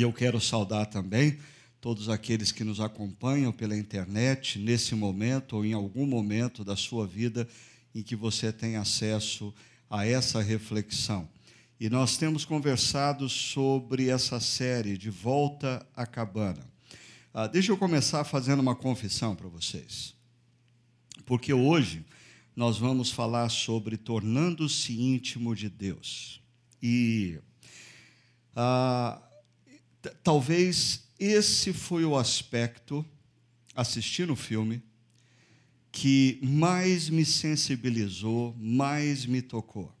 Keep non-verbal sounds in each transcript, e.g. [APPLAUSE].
E eu quero saudar também todos aqueles que nos acompanham pela internet nesse momento ou em algum momento da sua vida em que você tem acesso a essa reflexão. E nós temos conversado sobre essa série de Volta à Cabana. Ah, deixa eu começar fazendo uma confissão para vocês. Porque hoje nós vamos falar sobre tornando-se íntimo de Deus. E ah, talvez esse foi o aspecto, assistindo o filme, que mais me sensibilizou, mais me tocou.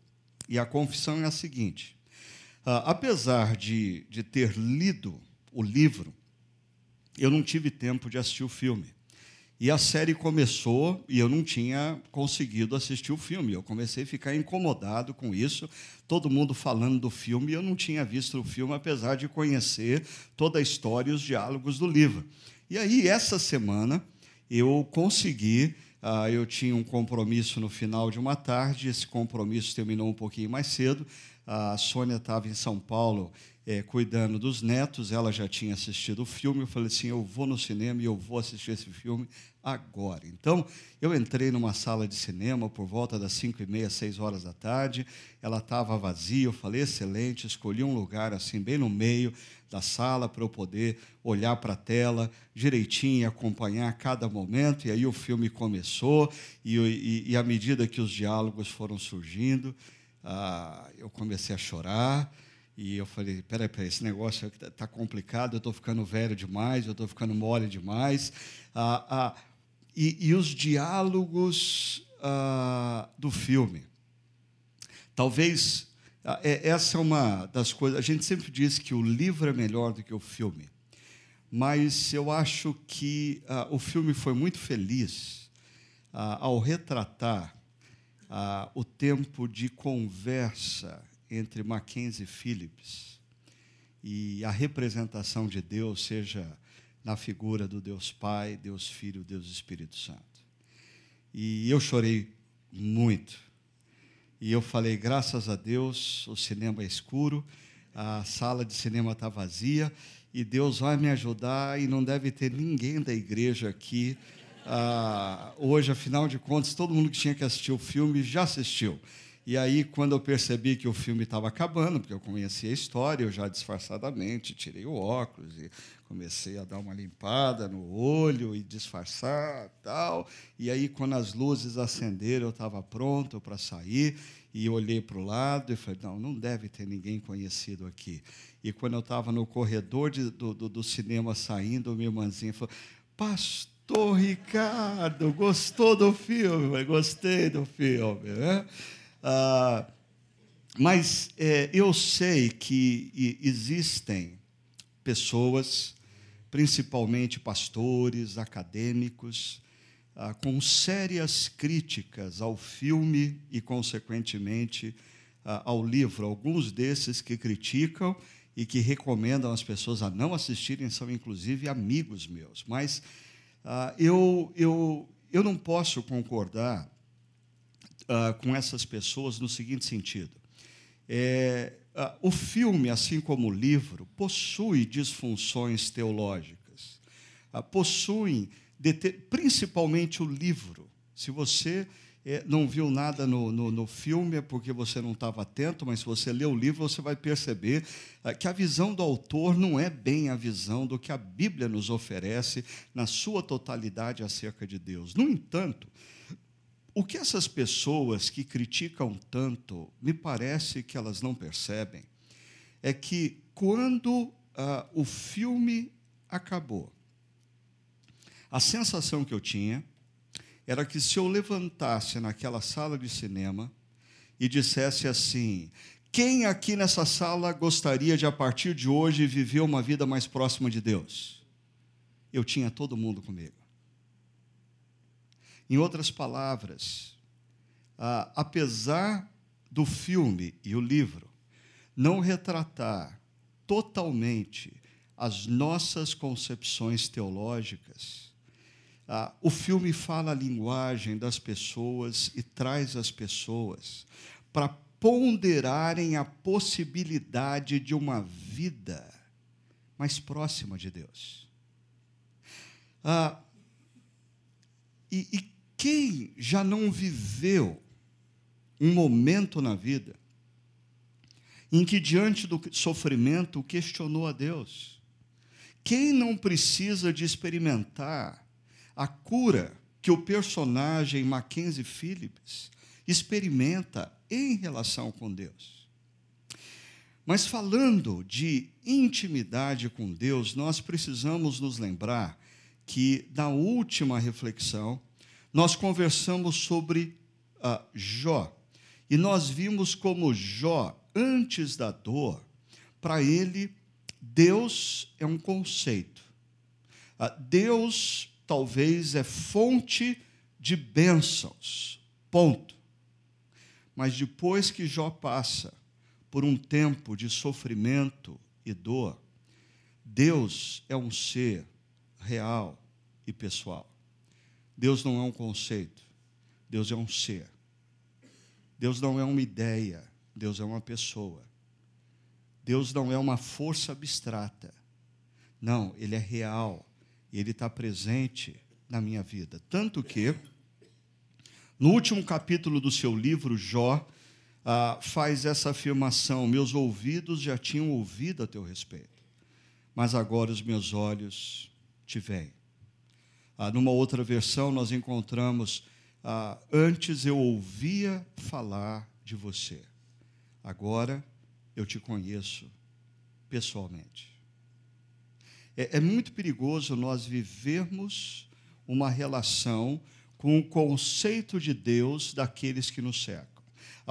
E a confissão é a seguinte: ah, apesar de, de ter lido o livro, eu não tive tempo de assistir o filme. E a série começou e eu não tinha conseguido assistir o filme. Eu comecei a ficar incomodado com isso, todo mundo falando do filme, e eu não tinha visto o filme, apesar de conhecer toda a história e os diálogos do livro. E aí, essa semana, eu consegui. Uh, eu tinha um compromisso no final de uma tarde, esse compromisso terminou um pouquinho mais cedo. A Sônia estava em São Paulo é, cuidando dos netos, ela já tinha assistido o filme. Eu falei assim: eu vou no cinema e eu vou assistir esse filme agora. Então, eu entrei numa sala de cinema por volta das 5 e meia, 6 horas da tarde. Ela estava vazia. Eu falei: excelente. Escolhi um lugar assim, bem no meio da sala, para eu poder olhar para a tela direitinho e acompanhar cada momento. E aí o filme começou, e, e, e à medida que os diálogos foram surgindo, ah, eu comecei a chorar. E eu falei: peraí, peraí, esse negócio está tá complicado, eu estou ficando velho demais, eu estou ficando mole demais. Ah, ah, e, e, os diálogos ah, do filme. Talvez ah, é, essa é uma das coisas. A gente sempre diz que o livro é melhor do que o filme, mas eu acho que ah, o filme foi muito feliz ao retratar o tempo de conversa entre Mackenzie Phillips e a representação de Deus seja na figura do Deus Pai, Deus Filho, Deus Espírito Santo. E eu chorei muito. E eu falei, graças a Deus, o cinema é escuro, a sala de cinema está vazia, e Deus vai me ajudar, e não deve ter ninguém da igreja aqui. Ah, hoje, afinal de contas, todo mundo que tinha que assistir o filme já assistiu. E aí, quando eu percebi que o filme estava acabando, porque eu conhecia a história, eu já disfarçadamente tirei o óculos e comecei a dar uma limpada no olho e disfarçar tal. E aí, quando as luzes acenderam, eu estava pronto para sair e olhei para o lado e falei: não, não deve ter ninguém conhecido aqui. E quando eu estava no corredor de, do, do, do, cinema saindo, minha irmãzinha falou: Pastor Ricardo, gostou do filme? Gostei do filme. Né? Ah, mas é, eu sei que existem pessoas, principalmente pastores, acadêmicos, ah, com sérias críticas ao filme e, consequentemente, ah, ao livro. Alguns desses que criticam e que recomendam as pessoas a não assistirem são, inclusive, amigos meus. Mas eu, eu, eu não posso concordar uh, com essas pessoas no seguinte sentido: é, uh, o filme, assim como o livro, possui disfunções teológicas, uh, possuem, principalmente o livro. Se você é, não viu nada no, no, no, filme é porque você não estava atento, mas se você ler o livro, você vai perceber que a visão do autor não é bem a visão do que a Bíblia nos oferece na sua totalidade acerca de Deus. No entanto, o que essas pessoas que criticam tanto, me parece que elas não percebem, é que quando ah, o filme acabou, a sensação que eu tinha era que se eu levantasse naquela sala de cinema e dissesse assim: quem aqui nessa sala gostaria de, a partir de hoje, viver uma vida mais próxima de Deus? Eu tinha todo mundo comigo. Em outras palavras, ah, apesar do filme e o livro não retratar totalmente as nossas concepções teológicas, ah, o filme fala a linguagem das pessoas e traz as pessoas para ponderarem a possibilidade de uma vida mais próxima de Deus. Ah, e, e quem já não viveu um momento na vida em que, diante do sofrimento, questionou a Deus? Quem não precisa de experimentar a cura que o personagem Mackenzie Phillips experimenta em relação com Deus? Mas falando de intimidade com Deus, nós precisamos nos lembrar que, na última reflexão, nós conversamos sobre uh, Jó. E nós vimos como Jó, antes da dor, para ele, Deus é um conceito. Uh, Deus talvez é fonte de bênçãos. Ponto. Mas depois que Jó passa por um tempo de sofrimento e dor, Deus é um ser real e pessoal. Deus não é um conceito, Deus é um ser. Deus não é uma ideia, Deus é uma pessoa. Deus não é uma força abstrata. Não, Ele é real Ele está presente na minha vida. Tanto que, no último capítulo do seu livro, Jó ah, faz essa afirmação: Meus ouvidos já tinham ouvido a teu respeito, mas agora os meus olhos te veem. Ah, numa outra versão, nós encontramos: ah, Antes eu ouvia falar de você, agora eu te conheço pessoalmente. É, é muito perigoso nós vivermos uma relação com o conceito de Deus daqueles que nos cercam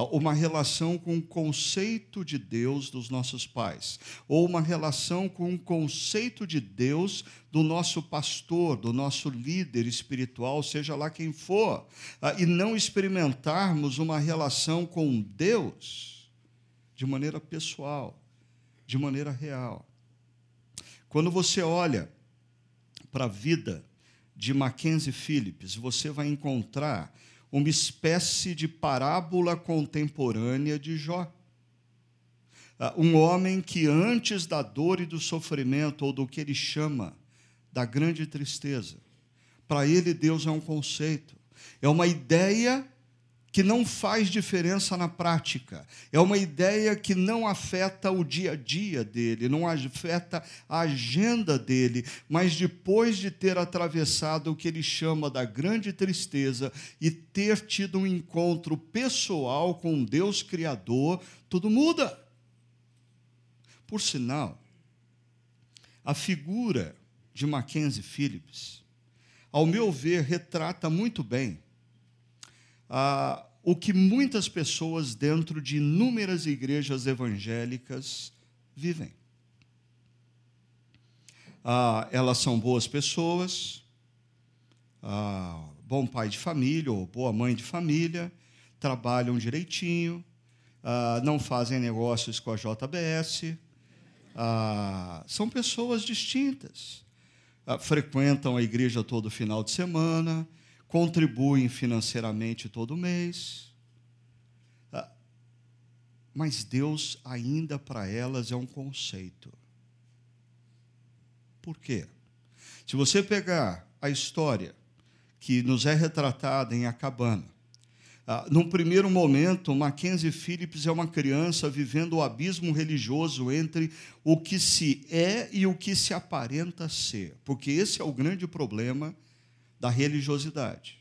uma relação com o conceito de Deus dos nossos pais, ou uma relação com o conceito de Deus do nosso pastor, do nosso líder espiritual, seja lá quem for, ah, e não experimentarmos uma relação com Deus de maneira pessoal, de maneira real. Quando você olha para a vida de Mackenzie Phillips, você vai encontrar uma espécie de parábola contemporânea de Jó. Ah, um homem que, antes da dor e do sofrimento, ou do que ele chama da grande tristeza, para ele Deus é um conceito, é uma ideia que não faz diferença na prática. É uma ideia que não afeta o dia a dia dele, não afeta a agenda dele, mas depois de ter atravessado o que ele chama da grande tristeza e ter tido um encontro pessoal com Deus Criador, tudo muda. Por sinal, a figura de Mackenzie Phillips, ao meu ver, retrata muito bem ah, o que muitas pessoas dentro de inúmeras igrejas evangélicas vivem. Ah, elas são boas pessoas, ah, bom pai de família ou boa mãe de família, trabalham direitinho, ah, não fazem negócios com a JBS, ah, são pessoas distintas, ah, frequentam a igreja todo final de semana, contribuem financeiramente todo mês. Ah, mas Deus ainda para elas é um conceito. Por quê? Se você pegar a história que nos é retratada em Acabana, ah, num primeiro momento, Mackenzie Phillips é uma criança vivendo o abismo religioso entre o que se é e o que se aparenta ser, porque esse é o grande problema da religiosidade.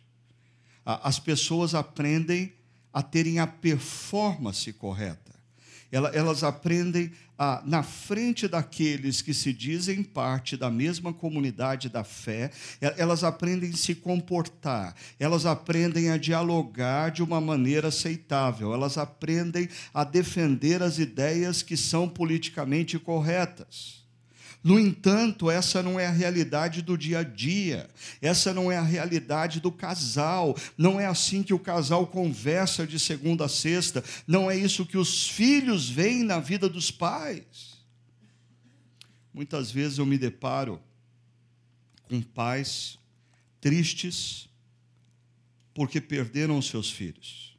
As pessoas aprendem a terem a performance correta. Elas aprendem a, na frente daqueles que se dizem parte da mesma comunidade da fé, elas aprendem a se comportar, elas aprendem a dialogar de uma maneira aceitável, elas aprendem a defender as ideias que são politicamente corretas. No entanto, essa não é a realidade do dia a dia, essa não é a realidade do casal, não é assim que o casal conversa de segunda a sexta, não é isso que os filhos veem na vida dos pais. Muitas vezes eu me deparo com pais tristes porque perderam os seus filhos.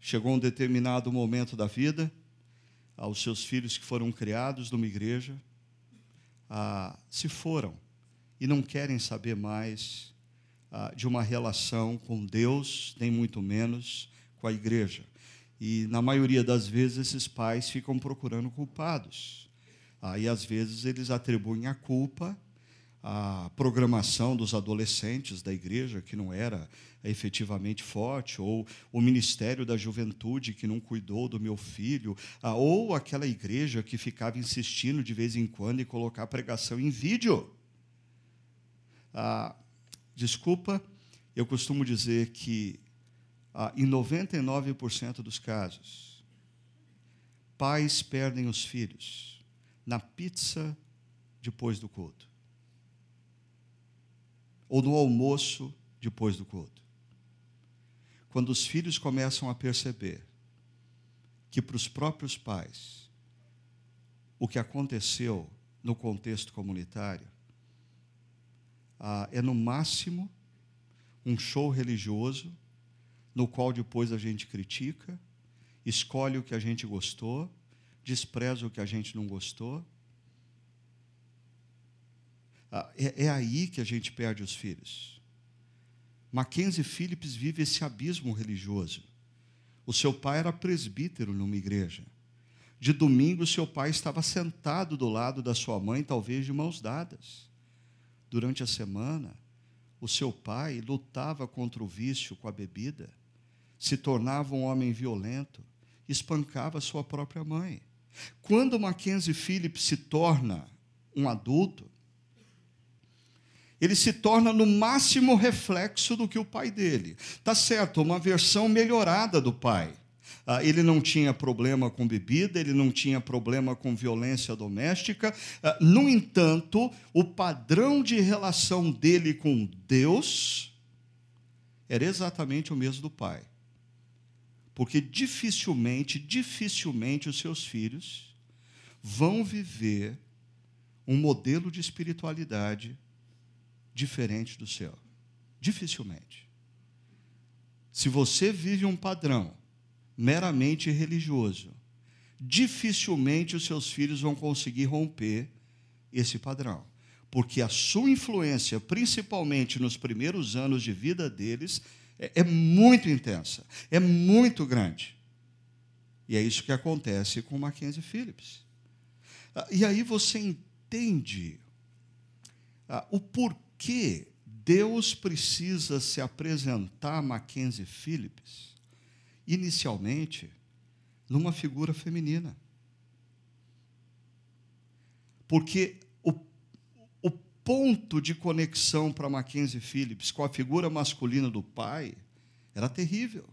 Chegou um determinado momento da vida, aos seus filhos que foram criados numa igreja, ah, se foram e não querem saber mais ah, de uma relação com Deus, nem muito menos com a igreja. E, na maioria das vezes, esses pais ficam procurando culpados. Aí, às vezes, eles atribuem a culpa à programação dos adolescentes da igreja, que não era efetivamente forte, ou o ministério da juventude que não cuidou do meu filho, ou aquela igreja que ficava insistindo de vez em quando em colocar pregação em vídeo. Ah, desculpa, eu costumo dizer que ah, em 99% dos casos, pais perdem os filhos na pizza depois do culto, ou no almoço depois do culto. Quando os filhos começam a perceber que para os próprios pais o que aconteceu no contexto comunitário ah, é no máximo um show religioso, no qual depois a gente critica, escolhe o que a gente gostou, despreza o que a gente não gostou. Ah, é, é aí que a gente perde os filhos. Mackenzie Phillips vive esse abismo religioso. O seu pai era presbítero numa igreja. De domingo, seu pai estava sentado do lado da sua mãe, talvez de mãos dadas durante a semana, o seu pai lutava contra o vício com a bebida, se tornava um homem violento, espancava sua própria mãe. Quando Mackenzie Phillips se torna um adulto, ele se torna no máximo reflexo do que o pai dele. Tá certo, uma versão melhorada do pai. Ah, ele não tinha problema com bebida, ele não tinha problema com violência doméstica. Ah, no entanto, o padrão de relação dele com Deus era exatamente o mesmo do pai. Porque dificilmente, dificilmente os seus filhos vão viver um modelo de espiritualidade diferente do seu. Dificilmente. Se você vive um padrão meramente religioso, dificilmente os seus filhos vão conseguir romper esse padrão. Porque a sua influência, principalmente nos primeiros anos de vida deles, é, é muito intensa, é muito grande. E é isso que acontece com Mackenzie Phillips. Ah, e aí você entende ah, o porquê Deus precisa se apresentar a Mackenzie Phillips inicialmente numa figura feminina. Porque o, o ponto de conexão para Mackenzie Phillips com a figura masculina do pai era terrível.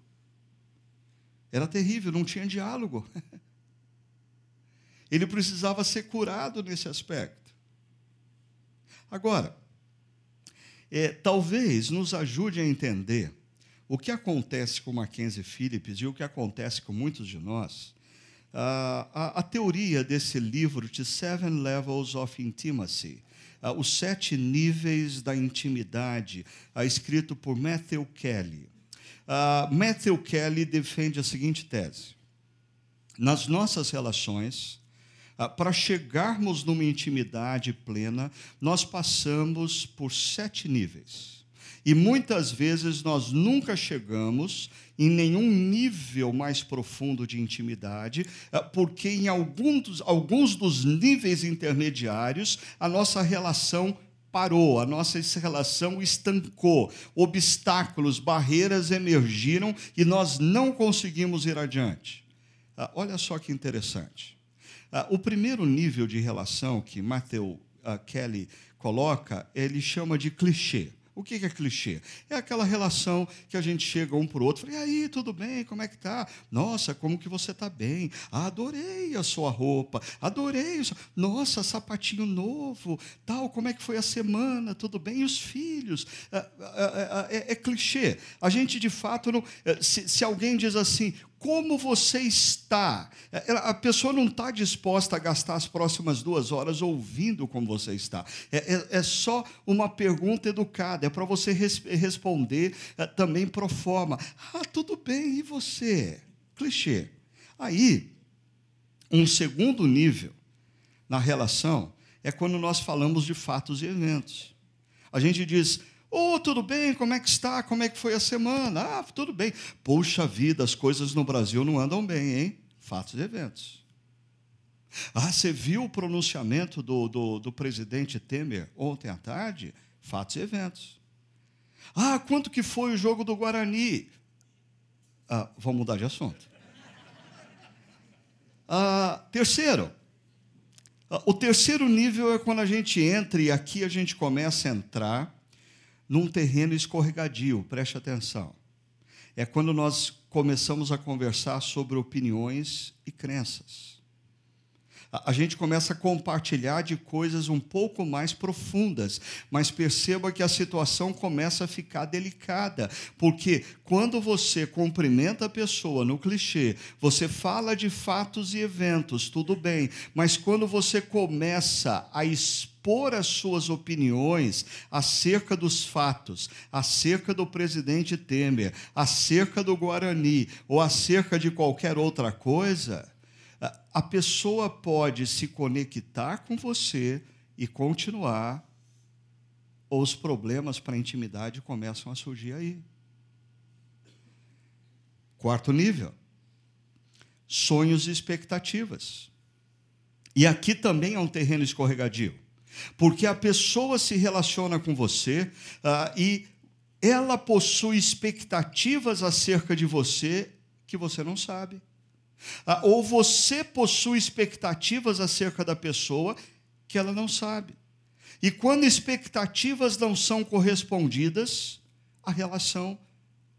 Era terrível, não tinha diálogo. [LAUGHS] Ele precisava ser curado nesse aspecto. Agora, é, talvez nos ajude a entender o que acontece com Mackenzie Phillips e o que acontece com muitos de nós, a, a, teoria desse livro de Seven Levels of Intimacy, os sete níveis da intimidade, escrito por Matthew Kelly. Matthew Kelly defende a seguinte tese: nas nossas relações, para chegarmos numa intimidade plena, nós passamos por sete níveis. E muitas vezes nós nunca chegamos em nenhum nível mais profundo de intimidade, eh, porque em alguns dos, alguns dos níveis intermediários a nossa relação parou, a nossa relação estancou, obstáculos, barreiras emergiram e nós não conseguimos ir adiante. Ah, olha só que interessante. Ah, o primeiro nível de relação que Matthew ah, Kelly coloca, ele chama de clichê. O que é clichê? É aquela relação que a gente chega um para o outro, e aí, tudo bem? Como é que tá? Nossa, como que você está bem? Ah, adorei a sua roupa, adorei. Nossa, sapatinho novo, tal. Como é que foi a semana? Tudo bem? E os filhos? É, é, é, é clichê. A gente de fato não. Se, se alguém diz assim, como você está. É, a pessoa não está disposta a gastar as próximas duas horas ouvindo como você está. É, é, é só uma pergunta educada, é para você res, responder é, também pro forma. Ah, tudo bem, e você? Clichê. Aí, um segundo nível na relação é quando nós falamos de fatos e eventos. A gente diz, Ô, oh, tudo bem? Como é que está? Como é que foi a semana? Ah, tudo bem. Puxa vida, as coisas no Brasil não andam bem, hein? Fatos e eventos. Ah, você viu o pronunciamento do, do, do presidente Temer ontem à tarde? Fatos e eventos. Ah, quanto que foi o jogo do Guarani? Ah, vamos mudar de assunto. Ah, terceiro, ah, o terceiro nível é quando a gente entra, e aqui a gente começa a entrar num terreno escorregadio, preste atenção. É quando nós começamos a conversar sobre opiniões e crenças. A gente começa a compartilhar de coisas um pouco mais profundas, mas perceba que a situação começa a ficar delicada, porque quando você cumprimenta a pessoa no clichê, você fala de fatos e eventos, tudo bem, mas quando você começa a expor expor as suas opiniões acerca dos fatos, acerca do presidente Temer, acerca do Guarani ou acerca de qualquer outra coisa, a pessoa pode se conectar com você e continuar, ou os problemas para a intimidade começam a surgir aí. Quarto nível: sonhos e expectativas. E aqui também é um terreno escorregadio. Porque a pessoa se relaciona com você uh, e ela possui expectativas acerca de você que você não sabe. Uh, ou você possui expectativas acerca da pessoa que ela não sabe. E quando expectativas não são correspondidas, a relação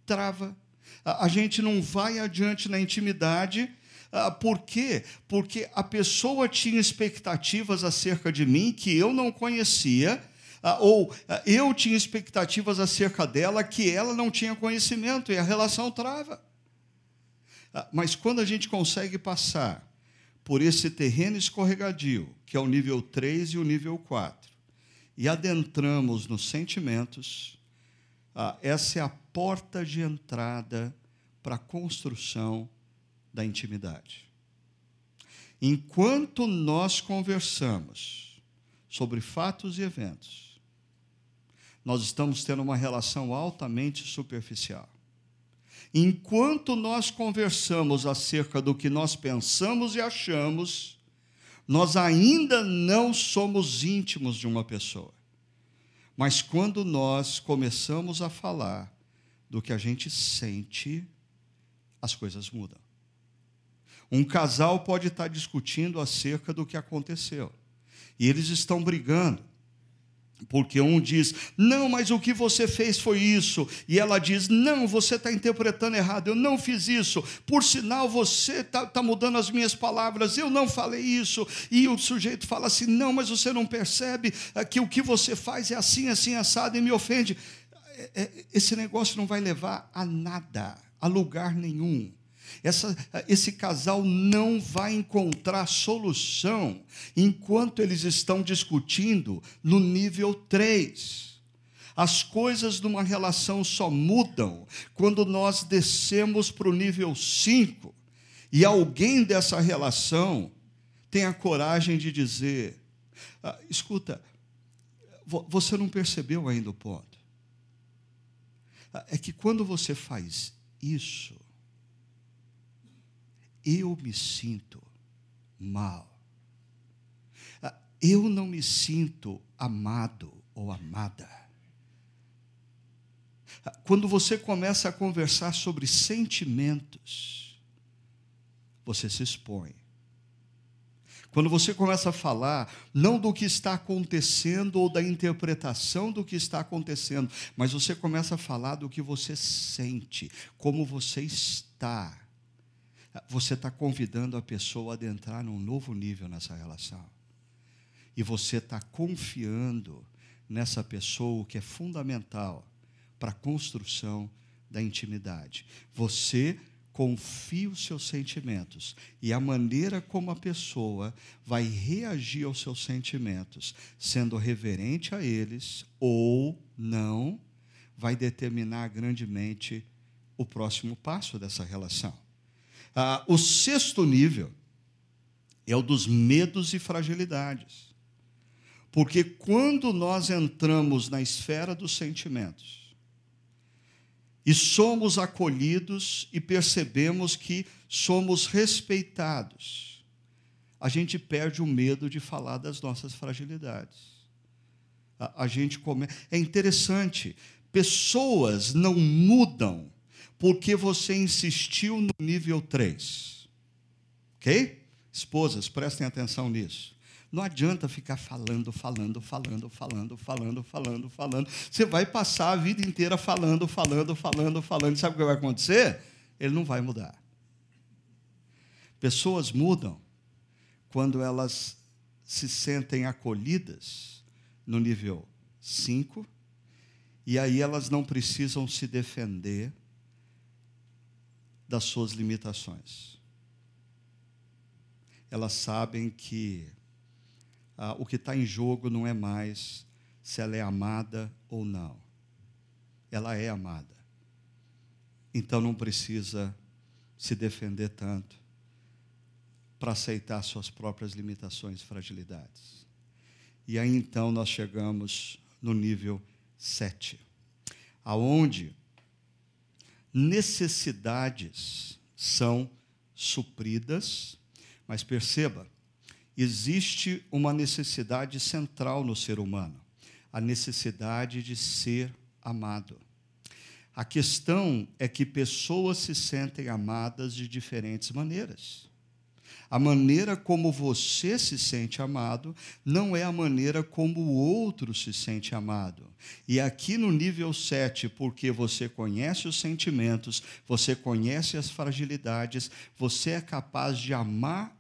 trava. A gente não vai adiante na intimidade ah, por quê? Porque a pessoa tinha expectativas acerca de mim que eu não conhecia, ah, ou ah, eu tinha expectativas acerca dela que ela não tinha conhecimento, e a relação trava. Mas quando a gente consegue passar por esse terreno escorregadio, que é o nível 3 e o nível 4, e adentramos nos sentimentos, essa é a porta de entrada para a construção da intimidade. Enquanto nós conversamos sobre fatos e eventos, nós estamos tendo uma relação altamente superficial. Enquanto nós conversamos acerca do que nós pensamos e achamos, nós ainda não somos íntimos de uma pessoa. Mas quando nós começamos a falar do que a gente sente, as coisas mudam. Um casal pode estar discutindo acerca do que aconteceu. E eles estão brigando. Porque um diz, não, mas o que você fez foi isso. E ela diz, não, você está interpretando errado, eu não fiz isso. Por sinal, você está tá mudando as minhas palavras, eu não falei isso. E o sujeito fala assim, não, mas você não percebe eh, que o que você faz é assim, assim, assado e me ofende. É, é, esse negócio não vai levar a nada, a lugar nenhum. Essa, esse casal não vai encontrar solução enquanto eles estão discutindo no nível 3. As coisas numa relação só mudam quando nós descemos para o nível 5 e alguém dessa relação tem a coragem de dizer: ah, escuta, você não percebeu ainda o ponto. Ah, é que quando você faz isso, eu me sinto mal. Ah, eu não me sinto amado ou amada. Ah, quando você começa a conversar sobre sentimentos, você se expõe. Quando você começa a falar, não do que está acontecendo ou da interpretação do que está acontecendo, mas você começa a falar do que você sente, como você está você está convidando a pessoa a adentrar num novo nível nessa relação. E você está confiando nessa pessoa, o que é fundamental para a construção da intimidade. Você confia os seus sentimentos e a maneira como a pessoa vai reagir aos seus sentimentos, sendo reverente a eles ou não, vai determinar grandemente o próximo passo dessa relação. Ah, o sexto nível é o dos medos e fragilidades. Porque quando nós entramos na esfera dos sentimentos e somos acolhidos e percebemos que somos respeitados, a gente perde o medo de falar das nossas fragilidades. A, a gente come... É interessante, pessoas não mudam porque você insistiu no nível 3. Ok? Esposas, prestem atenção nisso. Não adianta ficar falando, falando, falando, falando, falando, falando, falando. Você vai passar a vida inteira falando, falando, falando, falando. Sabe o que vai acontecer? Ele não vai mudar. Pessoas mudam quando elas se sentem acolhidas no nível 5, e aí elas não precisam se defender das suas limitações. Elas sabem que ah, o que está em jogo não é mais se ela é amada ou não. Ela é amada. Então não precisa se defender tanto para aceitar suas próprias limitações e fragilidades. E aí então nós chegamos no nível 7, aonde necessidades são supridas, mas perceba, existe uma necessidade central no ser humano, a necessidade de ser amado. A questão é que pessoas se sentem amadas de diferentes maneiras. A maneira como você se sente amado não é a maneira como o outro se sente amado. E aqui no nível 7, porque você conhece os sentimentos, você conhece as fragilidades, você é capaz de amar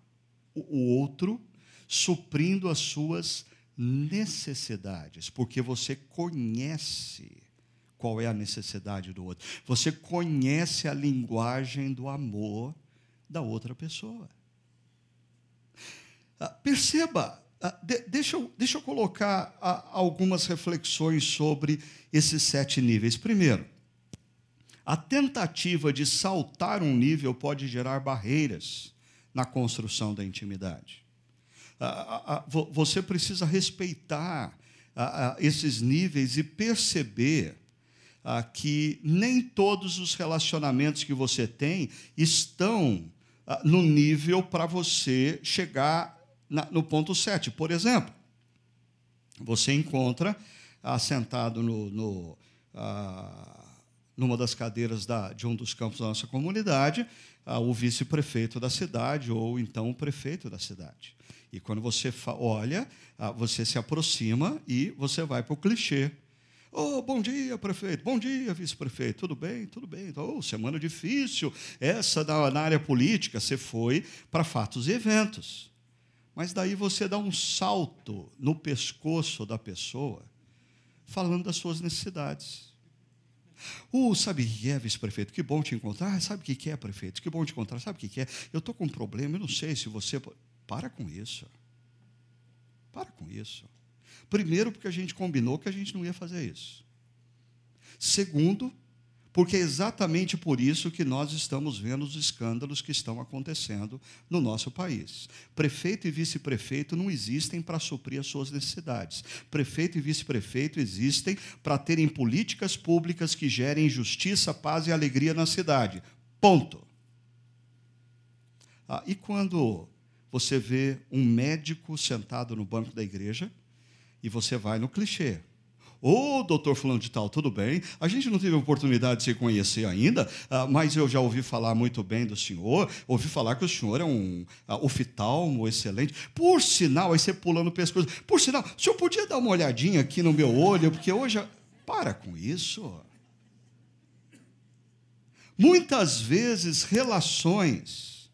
o outro, suprindo as suas necessidades, porque você conhece qual é a necessidade do outro. Você conhece a linguagem do amor da outra pessoa. Ah, perceba, ah, deixa eu, deixa eu colocar ah, algumas reflexões sobre esses sete níveis. Primeiro, a tentativa de saltar um nível pode gerar barreiras na construção da intimidade. Você precisa respeitar esses níveis e perceber que nem todos os relacionamentos que você tem estão no nível para você chegar na, no ponto 7. Por exemplo, você encontra assentado no, no, ah, numa das cadeiras da, de um dos campos da nossa comunidade ah, o vice-prefeito da cidade ou então o prefeito da cidade. E quando você olha, ah, você se aproxima e você vai para o clichê. Oh, bom dia, prefeito. Bom dia, vice-prefeito. Tudo bem? Tudo bem. Oh, semana difícil. Essa na área política, você foi para fatos e eventos. Mas daí você dá um salto no pescoço da pessoa, falando das suas necessidades. Uh, sabe o que é, vice-prefeito? Que bom te encontrar. Ah, sabe o que é, prefeito? Que bom te encontrar. Sabe o que é? Eu estou com um problema, eu não sei se você. Para com isso. Para com isso. Primeiro, porque a gente combinou que a gente não ia fazer isso. Segundo, porque é exatamente por isso que nós estamos vendo os escândalos que estão acontecendo no nosso país. Prefeito e vice-prefeito não existem para suprir as suas necessidades. Prefeito e vice-prefeito existem para terem políticas públicas que gerem justiça, paz e alegria na cidade. Ponto. Ah, e quando você vê um médico sentado no banco da igreja e você vai no clichê, Ô, oh, doutor fulano de tal, tudo bem? A gente não teve oportunidade de se conhecer ainda, ah, mas eu já ouvi falar muito bem do senhor, ouvi falar que o senhor é um uh, oftalmo excelente. Por sinal, aí você pulando o pescoço, por sinal, o senhor podia dar uma olhadinha aqui no meu olho, porque hoje... Para com isso. Muitas vezes, relações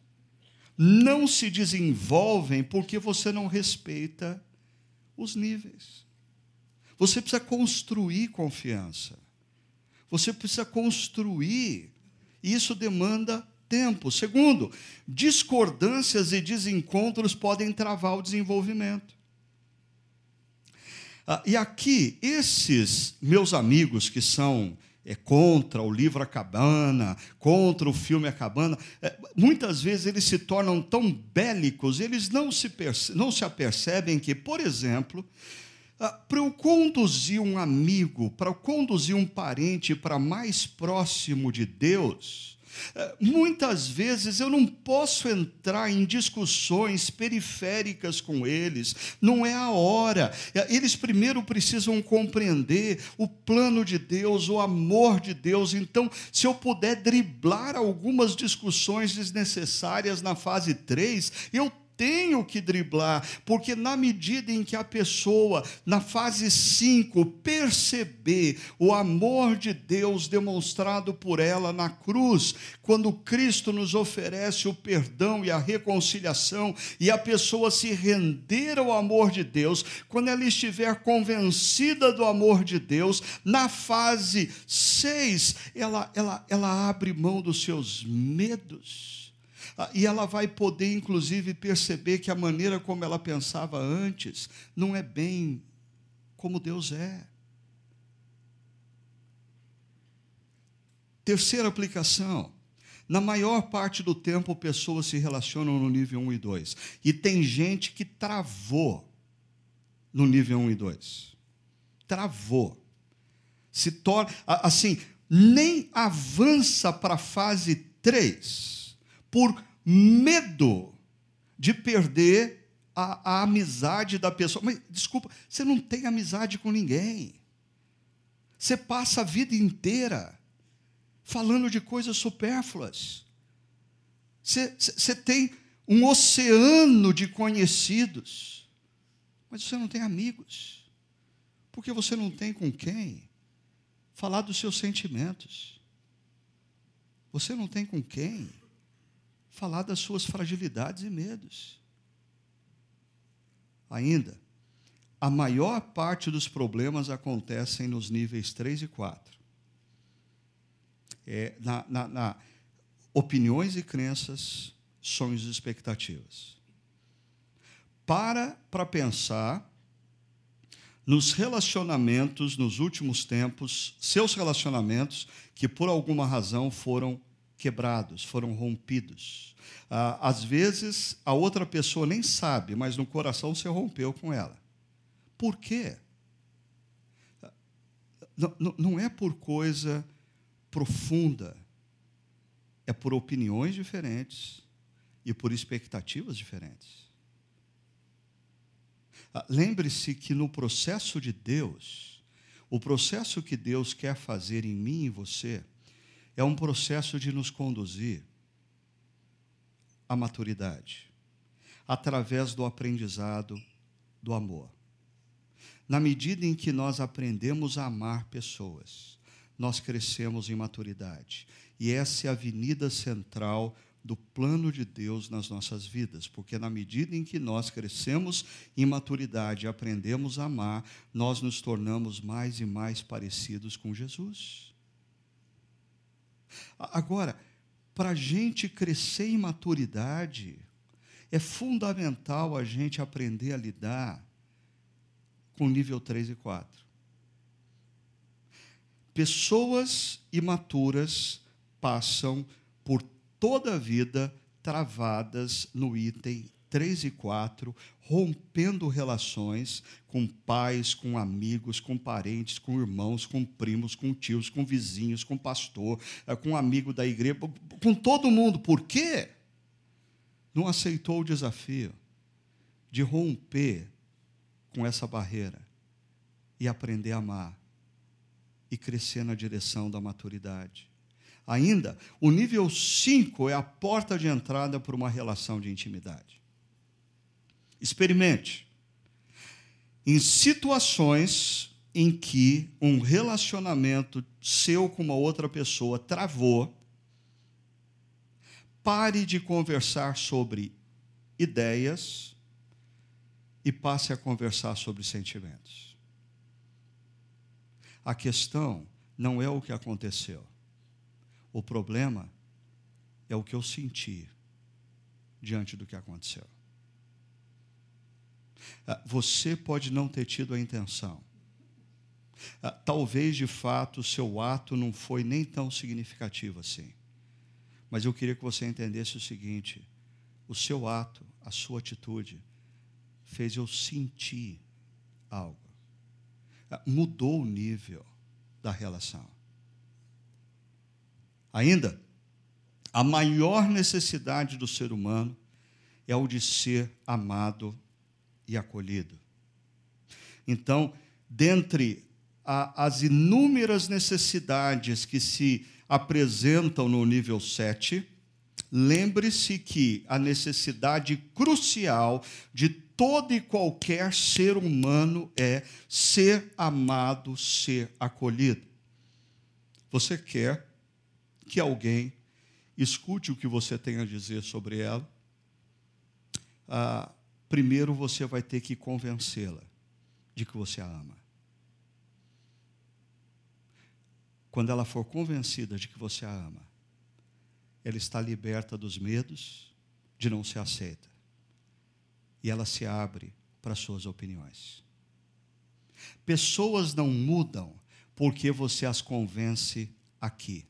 não se desenvolvem porque você não respeita os níveis. Você precisa construir confiança. Você precisa construir. E isso demanda tempo. Segundo, discordâncias e desencontros podem travar o desenvolvimento. Ah, e aqui, esses meus amigos que são é contra o livro A Cabana, contra o filme A Cabana, é, muitas vezes eles se tornam tão bélicos, eles não se, não se apercebem que, por exemplo, para eu conduzir um amigo, para eu conduzir um parente para mais próximo de Deus, é, muitas vezes eu não posso entrar em discussões periféricas com eles, não é a hora. É, eles primeiro precisam compreender o plano de Deus, o amor de Deus. Então, se eu puder driblar algumas discussões desnecessárias na fase 3, eu tenho que driblar, porque na medida em que a pessoa, na fase 5, perceber o amor de Deus demonstrado por ela na cruz, quando Cristo nos oferece o perdão e a reconciliação, e a pessoa se render ao amor de Deus, quando ela estiver convencida do amor de Deus, na fase 6, ela, ela, ela abre mão dos seus medos e ela vai poder, inclusive, perceber que a maneira como ela pensava antes não é bem como Deus é. Terceira aplicação. Na maior parte do tempo, pessoas se relacionam no nível 1 e 2. E tem gente que travou no nível 1 e 2. Travou. Se torna. Assim, nem avança para a fase 3 por medo de perder a, a, amizade da pessoa. Mas, desculpa, você não tem amizade com ninguém. Você passa a vida inteira falando de coisas supérfluas. Você, você tem um oceano de conhecidos, mas você não tem amigos, porque você não tem com quem falar dos seus sentimentos. Você não tem com quem falar das suas fragilidades e medos. Ainda, a maior parte dos problemas acontecem nos níveis 3 e 4. É, na, na, na opiniões e crenças, sonhos e expectativas. Para para pensar nos relacionamentos nos últimos tempos, seus relacionamentos que por alguma razão foram quebrados, foram rompidos. Ah, às vezes, a outra pessoa nem sabe, mas no coração você rompeu com ela. Por quê? Não, é por coisa profunda, é por opiniões diferentes e por expectativas diferentes. Ah, lembre-se que no processo de Deus, o processo que Deus quer fazer em mim e você, é um processo de nos conduzir à maturidade, através do aprendizado do amor. Na medida em que nós aprendemos a amar pessoas, nós crescemos em maturidade. E essa é a avenida central do plano de Deus nas nossas vidas, porque na medida em que nós crescemos em maturidade e aprendemos a amar, nós nos tornamos mais e mais parecidos com Jesus. Agora, para a gente crescer em maturidade, é fundamental a gente aprender a lidar com nível 3 e 4. Pessoas imaturas passam por toda a vida travadas no item 3 e 4, rompendo relações com pais, com amigos, com parentes, com irmãos, com primos, com tios, com vizinhos, com pastor, eh, com amigo da igreja, com todo mundo. Por quê? Não aceitou o desafio de romper com essa barreira e aprender a amar e crescer na direção da maturidade. Ainda, o nível 5 é a porta de entrada para uma relação de intimidade. Experimente. Em situações em que um relacionamento seu com uma outra pessoa travou, pare de conversar sobre ideias e passe a conversar sobre sentimentos. A questão não é o que aconteceu. O problema é o que eu senti diante do que aconteceu. Ah, você pode não ter tido a intenção, Ah, talvez de fato o seu ato não foi nem tão significativo assim. Mas eu queria que você entendesse o seguinte: o seu ato, a sua atitude, fez eu sentir algo. Ah, mudou o nível da relação. Ainda, a maior necessidade do ser humano é o de ser amado e acolhido. Então, dentre a, as inúmeras necessidades que se apresentam no nível 7, lembre-se que a necessidade crucial de todo e qualquer ser humano é ser amado, ser acolhido. Você quer que alguém escute o que você tem a dizer sobre ela? Ah, primeiro você vai ter que convencê-la de que você a ama. Quando ela for convencida de que você a ama, ela está liberta dos medos de não ser aceita. E ela se abre para suas opiniões. Pessoas não mudam porque você as convence aqui.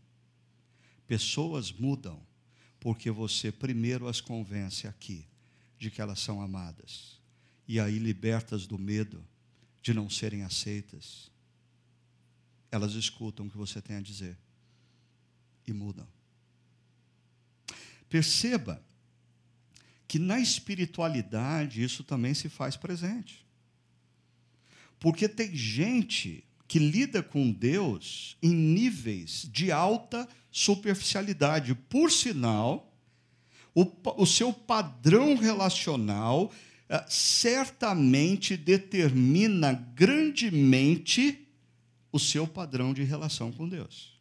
Pessoas mudam porque você primeiro as convence aqui de que elas são amadas. E aí, libertas do medo de não serem aceitas, elas escutam o que você tem a dizer e mudam. Perceba que na espiritualidade isso também se faz presente. Porque tem gente que lida com Deus em níveis de alta superficialidade. Por sinal, o, o seu padrão relacional eh, certamente determina grandemente o seu padrão de relação com Deus.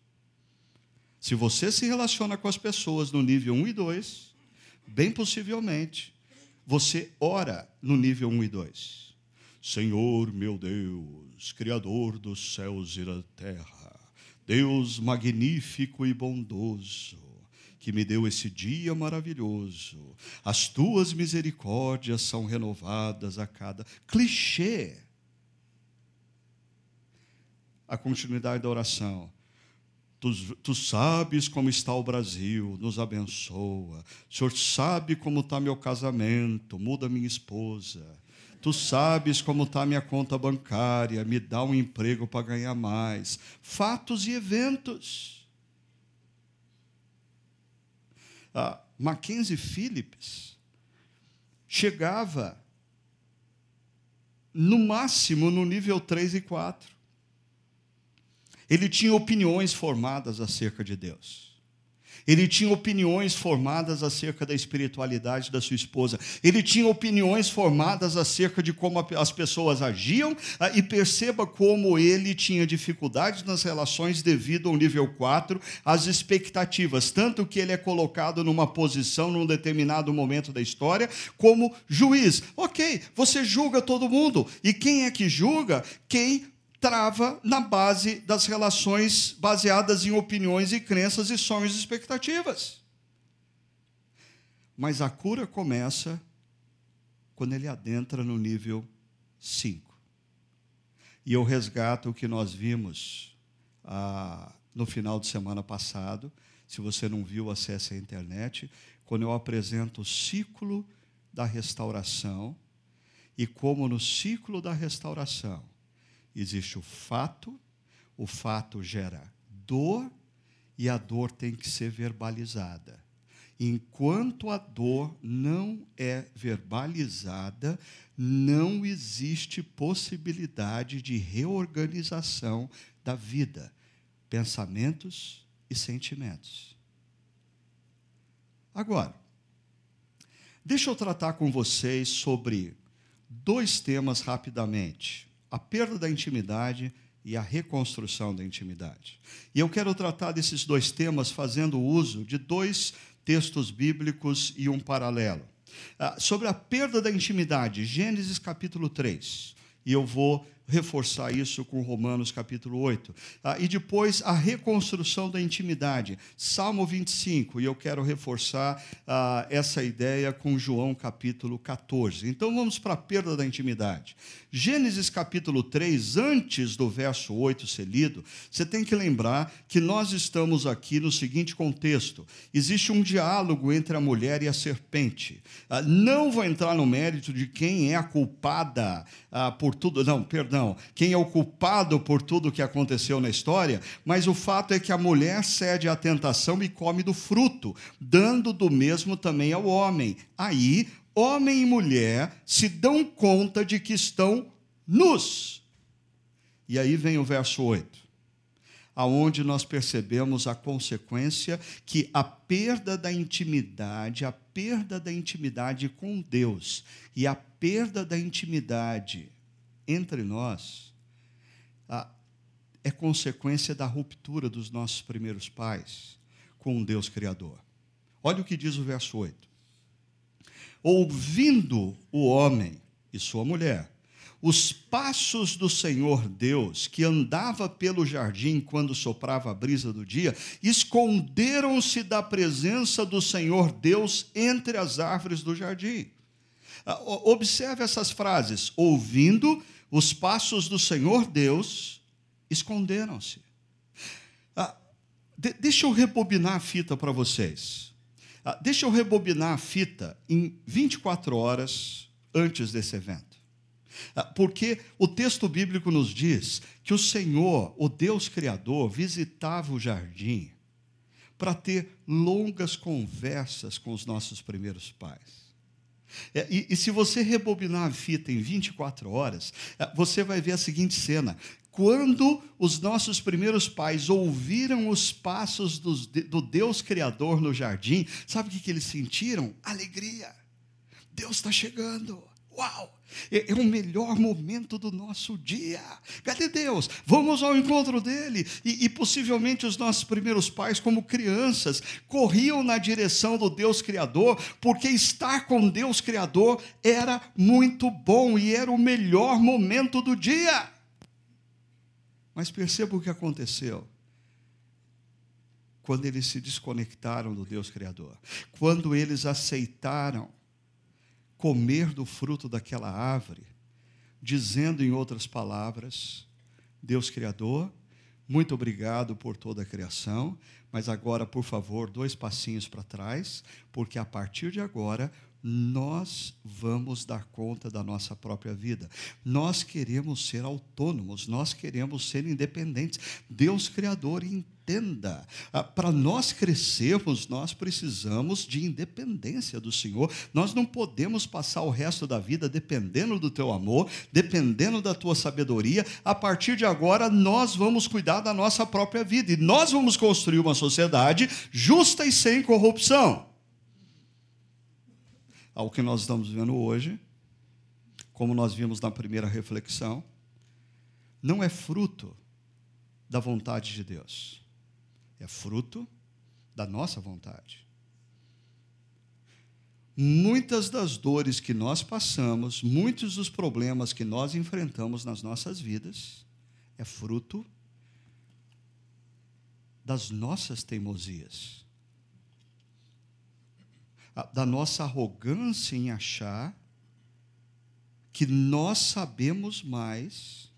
Se você se relaciona com as pessoas no nível 1 e 2, bem possivelmente você ora no nível 1 e 2. Senhor meu Deus, Criador dos céus e da terra, Deus magnífico e bondoso, que me deu esse dia maravilhoso. As tuas misericórdias são renovadas a cada clichê a continuidade da oração. Tu, tu, sabes como está o Brasil, nos abençoa. O Senhor sabe como está meu casamento, muda minha esposa. Tu sabes como está minha conta bancária, me dá um emprego para ganhar mais. Fatos e eventos. Ah, Mackenzie Phillips chegava no máximo no nível 3 e 4. Ele tinha opiniões formadas acerca de Deus. Ele tinha opiniões formadas acerca da espiritualidade da sua esposa. Ele tinha opiniões formadas acerca de como as pessoas agiam. Ah, e perceba como ele tinha dificuldades nas relações devido ao nível 4, às expectativas. Tanto que ele é colocado numa posição, num determinado momento da história, como juiz. Ok, você julga todo mundo. E quem é que julga? Quem trava na base das relações baseadas em opiniões e crenças e sonhos e expectativas. Mas a cura começa quando ele adentra no nível 5. E eu resgato o que nós vimos ah, no final de semana passado. Se você não viu, acesse a internet. Quando eu apresento o ciclo da restauração e como no ciclo da restauração existe o fato, o fato gera dor e a dor tem que ser verbalizada. Enquanto a dor não é verbalizada, não existe possibilidade de reorganização da vida, pensamentos e sentimentos. Agora, deixa eu tratar com vocês sobre dois temas rapidamente a perda da intimidade e a reconstrução da intimidade. E eu quero tratar desses dois temas fazendo uso de dois textos bíblicos e um paralelo. Ah, sobre a perda da intimidade, Gênesis capítulo 3. E eu vou reforçar isso com Romanos capítulo 8. Ah, e depois a reconstrução da intimidade, Salmo 25, e eu quero reforçar ah, essa ideia com João capítulo 14. Então vamos para a perda da intimidade. Gênesis capítulo 3, antes do verso 8 ser lido, você tem que lembrar que nós estamos aqui no seguinte contexto: existe um diálogo entre a mulher e a serpente. Ah, não vou entrar no mérito de quem é a culpada ah, por tudo, não, perdão, quem é o culpado por tudo que aconteceu na história, mas o fato é que a mulher cede à tentação e come do fruto, dando do mesmo também ao homem. Aí, homem e mulher se dão conta de que estão nus. E aí vem o verso 8 aonde nós percebemos a consequência que a perda da intimidade, a perda da intimidade com Deus e a perda da intimidade entre nós é consequência da ruptura dos nossos primeiros pais com o Deus Criador. Olha o que diz o verso 8. Ouvindo o homem e sua mulher os passos do Senhor Deus, que andava pelo jardim quando soprava a brisa do dia, esconderam-se da presença do Senhor Deus entre as árvores do jardim. Ah, observe essas frases: ouvindo os passos do Senhor Deus, esconderam-se. Ah, de, deixa eu rebobinar a fita para vocês. Ah, deixa eu rebobinar a fita em 24 horas antes desse evento. Ah, porque o texto bíblico nos diz que o Senhor, o Deus Criador, visitava o jardim para ter longas conversas com os nossos primeiros pais. É, e, e, se você rebobinar a fita em 24 horas, é, você vai ver a seguinte cena. Quando os nossos primeiros pais ouviram os passos do Deus Criador no jardim, sabe o que eles sentiram? Alegria. Deus está chegando. Uau! É, é o melhor momento do nosso dia. Cadê Deus? Vamos ao encontro dele. E, e, possivelmente os nossos primeiros pais, como crianças, corriam na direção do Deus Criador, porque estar com Deus Criador era muito bom e era o melhor momento do dia. Mas perceba o que aconteceu quando eles se desconectaram do Deus Criador, quando eles aceitaram comer do fruto daquela árvore, dizendo em outras palavras: Deus Criador, muito obrigado por toda a criação, mas agora, por favor, dois passinhos para trás, porque a partir de agora nós vamos dar conta da nossa própria vida. Nós queremos ser autônomos, nós queremos ser independentes. Deus Criador entenda. Ah, para nós crescermos, nós precisamos de independência do Senhor. Nós não podemos passar o resto da vida dependendo do teu amor, dependendo da tua sabedoria. A partir de agora, nós vamos cuidar da nossa própria vida e nós vamos construir uma sociedade justa e sem corrupção ao que nós estamos vendo hoje, como nós vimos na primeira reflexão, não é fruto da vontade de Deus, é fruto da nossa vontade. Muitas das dores que nós passamos, muitos dos problemas que nós enfrentamos nas nossas vidas, é fruto das nossas teimosias da nossa arrogância em achar que nós sabemos mais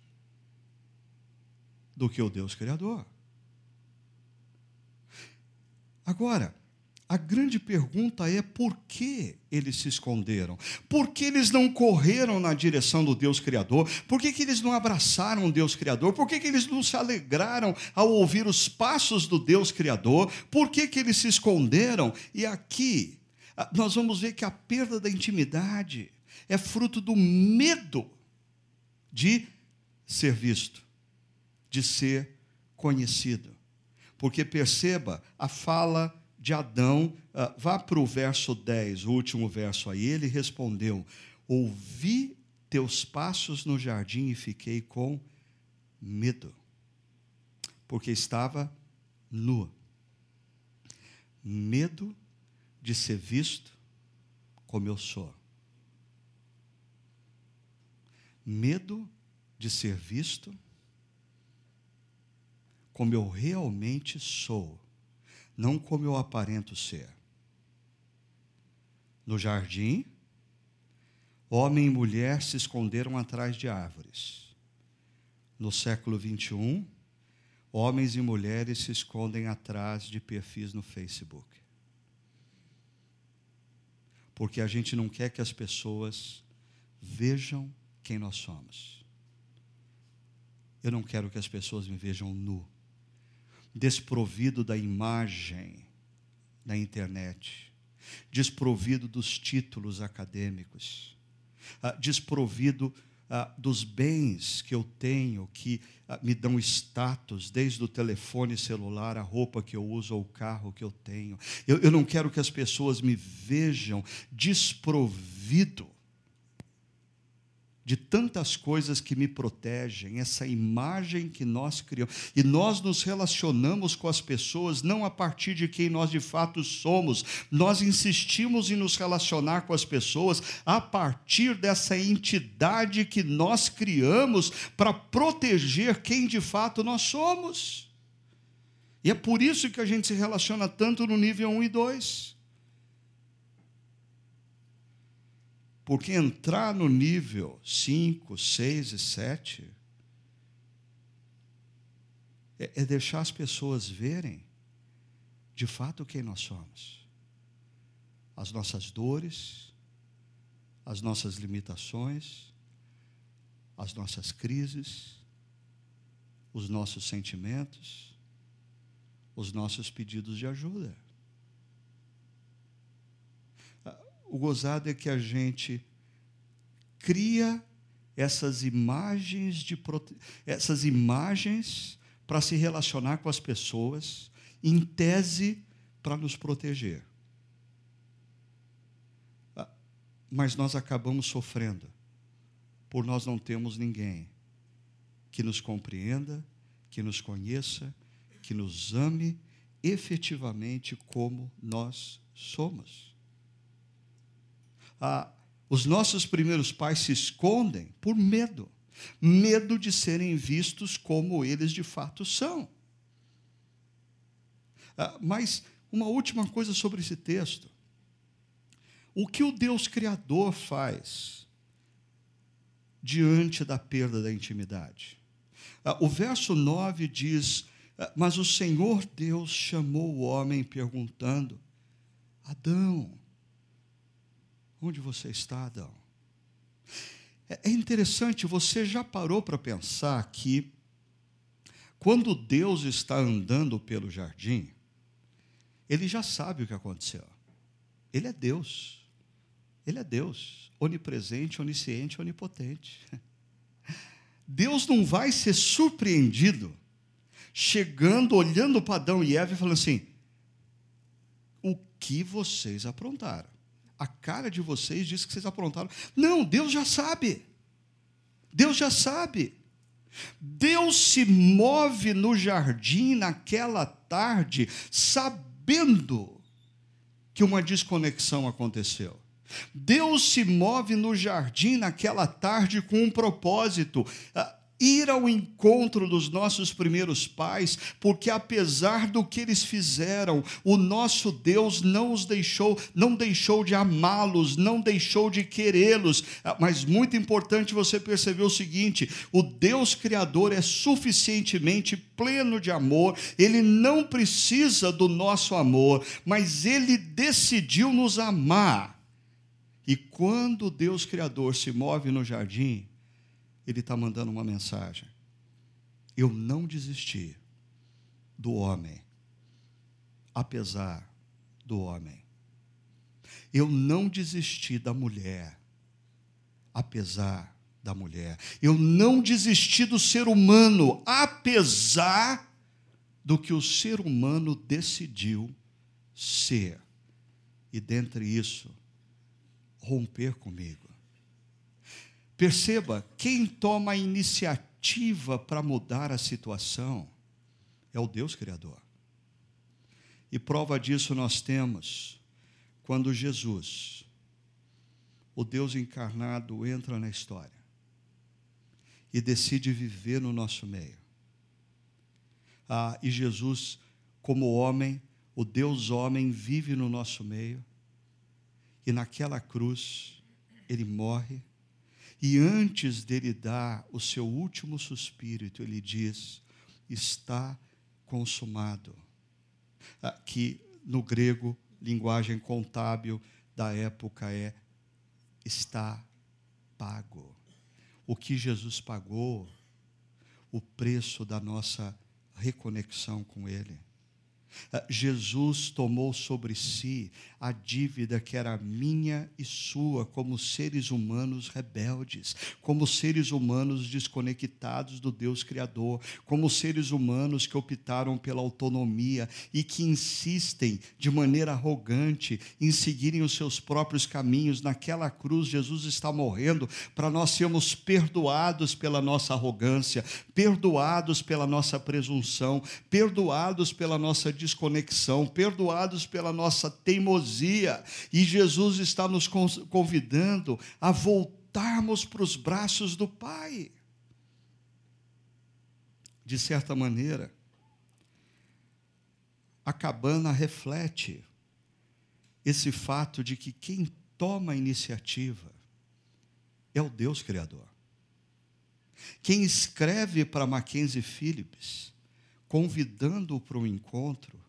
do que o Deus Criador. Agora, a grande pergunta é por que eles se esconderam? Por que eles não correram na direção do Deus Criador? Por que, que eles não abraçaram o Deus Criador? Por que, que eles não se alegraram ao ouvir os passos do Deus Criador? Por que, que eles se esconderam? E aqui nós vamos ver que a perda da intimidade é fruto do medo de ser visto, de ser conhecido. Porque perceba a fala de Adão, uh, vá para o verso 10, o último verso aí, ele respondeu: Ouvi teus passos no jardim e fiquei com medo, porque estava nu. Medo de ser visto como eu sou. Medo de ser visto como eu realmente sou, não como eu aparento ser. No jardim, homem e mulher se esconderam atrás de árvores. No século 21, homens e mulheres se escondem atrás de perfis no Facebook. Porque a gente não quer que as pessoas vejam quem nós somos. Eu não quero que as pessoas me vejam nu desprovido da imagem na internet, desprovido dos títulos acadêmicos, ah, desprovido ah, dos bens que eu tenho, que ah, me dão status, desde o telefone celular, a roupa que eu uso o carro que eu tenho. Eu, eu não quero que as pessoas me vejam desprovido de tantas coisas que me protegem, essa imagem que nós criamos. E nós nos relacionamos com as pessoas não a partir de quem nós de fato somos, nós insistimos em nos relacionar com as pessoas a partir dessa entidade que nós criamos para proteger quem de fato nós somos. E é por isso que a gente se relaciona tanto no nível 1 e 2. Porque entrar no nível 5, 6 e 7 é, é deixar as pessoas verem de fato quem nós somos. As nossas dores, as nossas limitações, as nossas crises, os nossos sentimentos, os nossos pedidos de ajuda. O gozado é que a gente cria essas imagens de essas imagens para se relacionar com as pessoas, em tese para nos proteger. Ah, mas nós acabamos sofrendo por nós não termos ninguém que nos compreenda, que nos conheça, que nos ame efetivamente como nós somos ah, os nossos primeiros pais se escondem por medo medo de serem vistos como eles de fato são. Ah, mas uma última coisa sobre esse texto. O que o Deus Criador faz diante da perda da intimidade? Ah, o verso 9 diz: ah, Mas o Senhor Deus chamou o homem perguntando: Adão, Onde você está, Adão? É, é interessante, você já parou para pensar que, quando Deus está andando pelo jardim, ele já sabe o que aconteceu. Ele é Deus. Ele é Deus, onipresente, onisciente, onipotente. [LAUGHS] Deus não vai ser surpreendido chegando, olhando para Adão e Eva e falando assim: o que vocês aprontaram? A cara de vocês diz que vocês aprontaram. Não, Deus já sabe. Deus já sabe. Deus se move no jardim naquela tarde, sabendo que uma desconexão aconteceu. Deus se move no jardim naquela tarde com um propósito. Ir ao encontro dos nossos primeiros pais, porque apesar do que eles fizeram, o nosso Deus não os deixou, não deixou de amá-los, não deixou de querê-los. Ah, mas muito importante você perceber o seguinte: o Deus criador é suficientemente pleno de amor, ele não precisa do nosso amor, mas ele decidiu nos amar. E quando o Deus criador se move no jardim, ele está mandando uma mensagem. Eu não desisti do homem, apesar do homem. Eu não desisti da mulher, apesar da mulher. Eu não desisti do ser humano, apesar do que o ser humano decidiu ser. E dentre isso, romper comigo. Perceba, quem toma a iniciativa para mudar a situação é o Deus Criador. E prova disso nós temos quando Jesus, o Deus encarnado, entra na história. e decide viver no nosso meio. Ah, e Jesus, como homem, o Deus homem, vive no nosso meio, e naquela cruz, ele morre, e antes dele dar o seu último suspiro, ele diz: Está consumado. Que no grego, linguagem contábil da época, é está pago. O que Jesus pagou, o preço da nossa reconexão com Ele. Jesus tomou sobre si a dívida que era minha e sua, como seres humanos rebeldes, como seres humanos desconectados do Deus Criador, como seres humanos que optaram pela autonomia e que insistem de maneira arrogante em seguirem os seus próprios caminhos. Naquela cruz, Jesus está morrendo para nós sermos perdoados pela nossa arrogância, perdoados pela nossa presunção, perdoados pela nossa desconexão, perdoados pela nossa teimosia. E Jesus está nos convidando a voltarmos para os braços do Pai. De certa maneira, a cabana reflete esse fato de que quem toma a iniciativa é o Deus Criador. Quem escreve para Mackenzie Phillips convidando-o para um encontro,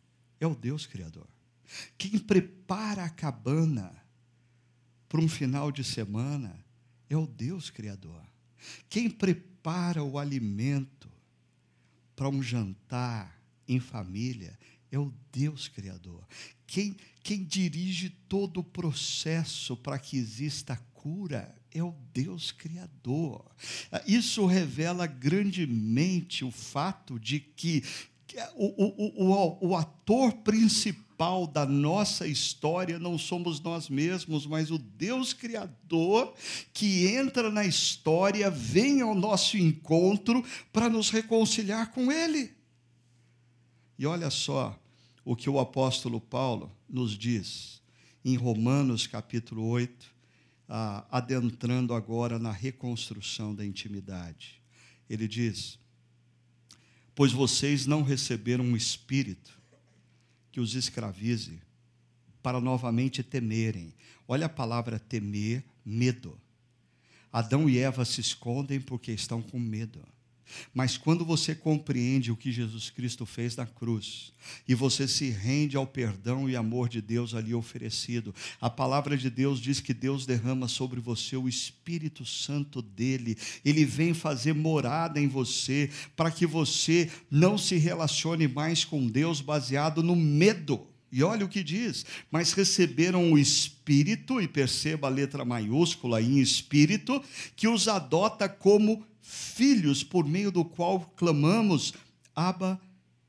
é o Deus Criador. Quem prepara a cabana para um final de semana é o Deus Criador. Quem prepara o alimento para um jantar em família é o Deus Criador. Quem, quem dirige todo o processo para que exista cura é o Deus Criador. Isso revela grandemente o fato de que o, o, o, o ator principal da nossa história não somos nós mesmos, mas o Deus Criador que entra na história, vem ao nosso encontro para nos reconciliar com Ele. E olha só o que o apóstolo Paulo nos diz em Romanos capítulo 8, ah, adentrando agora na reconstrução da intimidade. Ele diz: Pois vocês não receberam um espírito que os escravize para novamente temerem. Olha a palavra temer, medo. Adão e Eva se escondem porque estão com medo. Mas quando você compreende o que Jesus Cristo fez na cruz, e você se rende ao perdão e amor de Deus ali oferecido, a palavra de Deus diz que Deus derrama sobre você o Espírito Santo dele, ele vem fazer morada em você, para que você não se relacione mais com Deus baseado no medo. E olha o que diz: mas receberam o Espírito, e perceba a letra maiúscula em Espírito, que os adota como filhos, por meio do qual clamamos, Abba,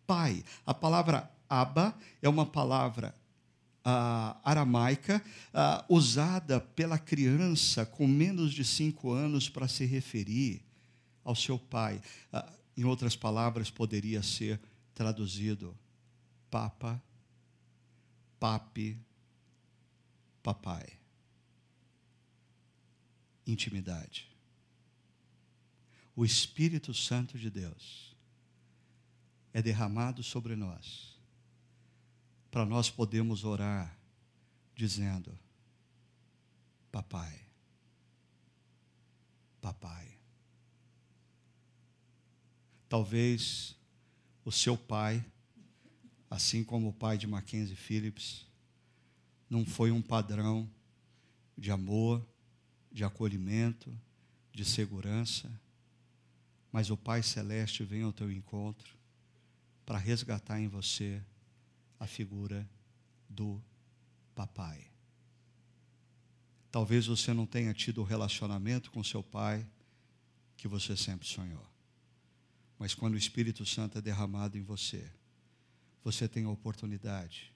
Pai. A palavra Abba é uma palavra uh, aramaica uh, usada pela criança com menos de cinco anos para se referir ao seu pai. Uh, em outras palavras, poderia ser traduzido papa, papi, papai. Intimidade o Espírito Santo de Deus é derramado sobre nós, para nós podermos orar dizendo: Papai, Papai. Talvez o seu pai, assim como o pai de Mackenzie Phillips, não foi um padrão de amor, de acolhimento, de segurança mas o Pai Celeste vem ao teu encontro para resgatar em você a figura do papai. Talvez você não tenha tido o relacionamento com seu pai que você sempre sonhou. Mas quando o Espírito Santo é derramado em você, você tem a oportunidade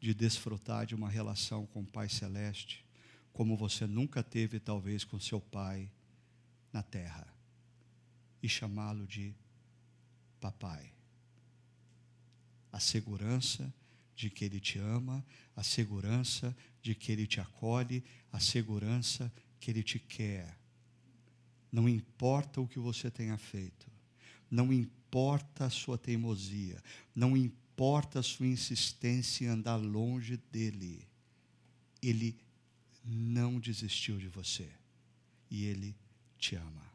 de desfrutar de uma relação com o Pai Celeste, como você nunca teve, talvez, com seu pai na terra e chamá-lo de papai. A segurança de que ele te ama, a segurança de que ele te acolhe, a segurança que ele te quer Não importa o que você tenha feito, não importa a sua teimosia, não importa a sua insistência em andar longe dele, ele não desistiu de você e ele te ama.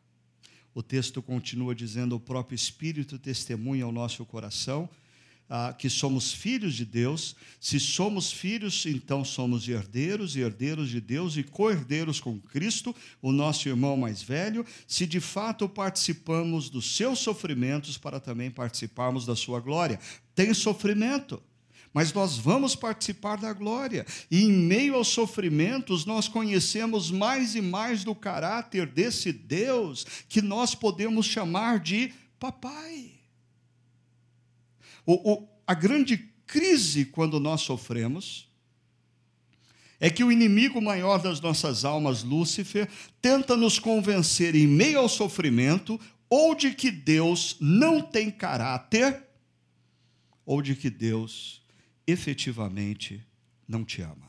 O texto continua dizendo: o próprio Espírito testemunha ao nosso coração ah, que somos filhos de Deus. Se somos filhos, então somos herdeiros, herdeiros de Deus e co-herdeiros com Cristo, o nosso irmão mais velho. Se de fato participamos dos seus sofrimentos, para também participarmos da sua glória. Tem sofrimento mas nós vamos participar da glória. E em meio aos sofrimentos, nós conhecemos mais e mais do caráter desse Deus que nós podemos chamar de papai. O, o, a grande crise quando nós sofremos é que o inimigo maior das nossas almas, Lúcifer, tenta nos convencer em meio ao sofrimento ou de que Deus não tem caráter, ou de que Deus efetivamente não te ama.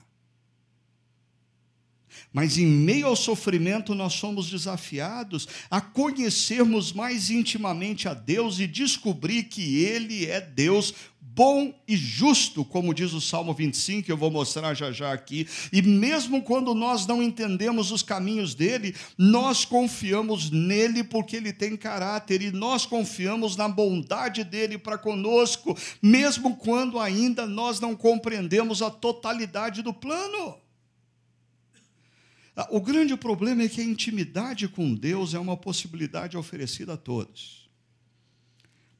Mas em meio ao sofrimento, nós somos desafiados a conhecermos mais intimamente a Deus e descobrir que Ele é Deus bom e justo, como diz o Salmo 25, que eu vou mostrar já já aqui. E mesmo quando nós não entendemos os caminhos dele, nós confiamos nele porque ele tem caráter e nós confiamos na bondade dele para conosco, mesmo quando ainda nós não compreendemos a totalidade do plano. Ah, o grande problema é que a intimidade com Deus é uma possibilidade oferecida a todos.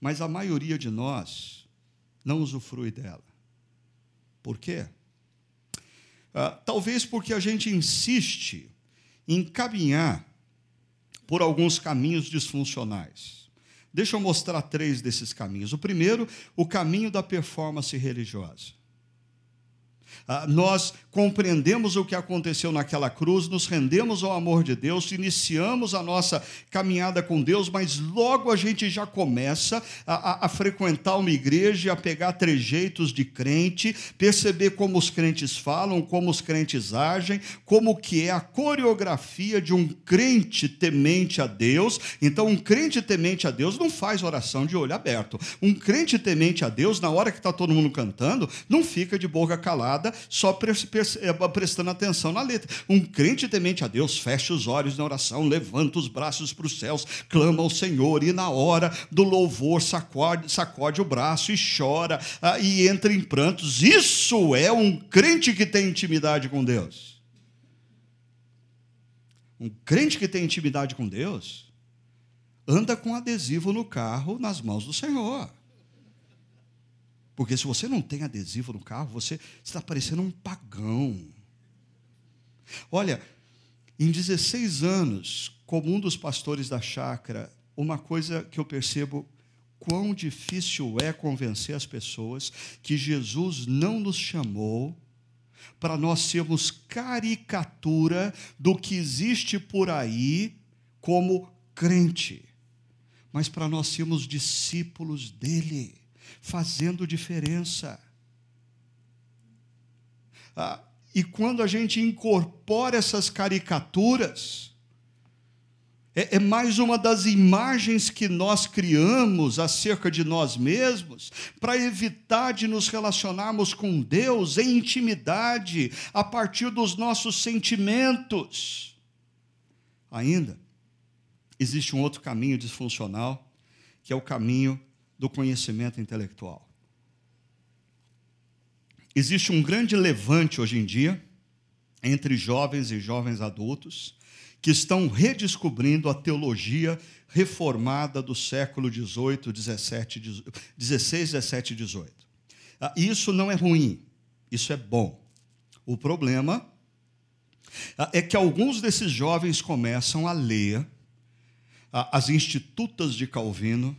Mas a maioria de nós não usufrui dela. Por quê? Ah, talvez porque a gente insiste em caminhar por alguns caminhos disfuncionais. Deixa eu mostrar três desses caminhos. O primeiro, o caminho da performance religiosa. Ah, nós compreendemos o que aconteceu naquela cruz, nos rendemos ao amor de Deus, iniciamos a nossa caminhada com Deus, mas logo a gente já começa a, a, a frequentar uma igreja, a pegar trejeitos de crente, perceber como os crentes falam, como os crentes agem, como que é a coreografia de um crente temente a Deus. Então, um crente temente a Deus não faz oração de olho aberto. Um crente temente a Deus, na hora que está todo mundo cantando, não fica de boca calada só é, prestando atenção na letra. Um crente temente a Deus fecha os olhos na oração, levanta os braços para os céus, clama ao Senhor e na hora do louvor sacode, sacode o braço e chora ah, e entra em prantos. Isso é um crente que tem intimidade com Deus. Um crente que tem intimidade com Deus anda com adesivo no carro nas mãos do Senhor. Porque se você não tem adesivo no carro, você está parecendo um pagão. Olha, em 16 anos, como um dos pastores da chácara, uma coisa que eu percebo quão difícil é convencer as pessoas que Jesus não nos chamou para nós sermos caricatura do que existe por aí como crente, mas para nós sermos discípulos dele fazendo diferença. Ah, e quando a gente incorpora essas caricaturas, é, é mais uma das imagens que nós criamos acerca de nós mesmos, para evitar de nos relacionarmos com Deus em intimidade, a partir dos nossos sentimentos. Ainda, existe um outro caminho disfuncional, que é o caminho do conhecimento intelectual. Existe um grande levante hoje em dia entre jovens e jovens adultos que estão redescobrindo a teologia reformada do século 18, 17, 16, 17 e 18. Isso não é ruim, isso é bom. O problema ah, é que alguns desses jovens começam a ler ah, as Institutas de Calvino,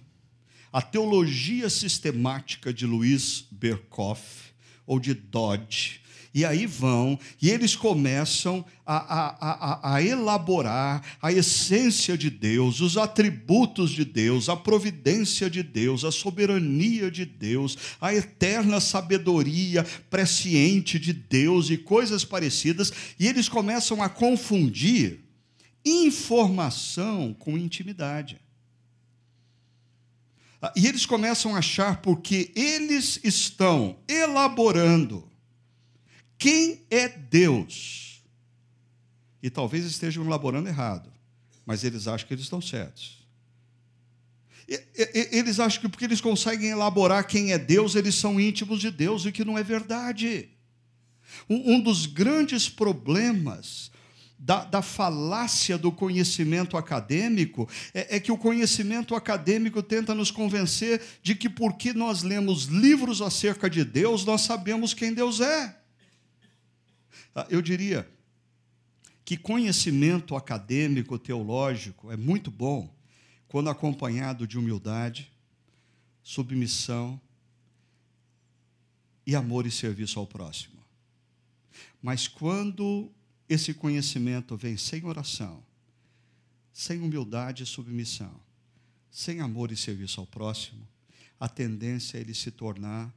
a teologia sistemática de Luiz Berkoff, ou de Dodge, e aí vão, e eles começam a, a, a, a, elaborar a essência de Deus, os atributos de Deus, a providência de Deus, a soberania de Deus, a eterna sabedoria presciente de Deus e coisas parecidas, e eles começam a confundir informação com intimidade. Ah, e eles começam a achar porque eles estão elaborando quem é Deus. E talvez estejam elaborando errado, mas eles acham que eles estão certos. Eles acham que porque eles conseguem elaborar quem é Deus, eles são íntimos de Deus, o que não é verdade. Um dos grandes problemas da, da, falácia do conhecimento acadêmico é, é, que o conhecimento acadêmico tenta nos convencer de que, porque nós lemos livros acerca de Deus, nós sabemos quem Deus é. Ah, eu diria que conhecimento acadêmico, teológico, é muito bom quando acompanhado de humildade, submissão e amor e serviço ao próximo. Mas quando esse conhecimento vem sem oração, sem humildade e submissão, sem amor e serviço ao próximo, a tendência é ele se tornar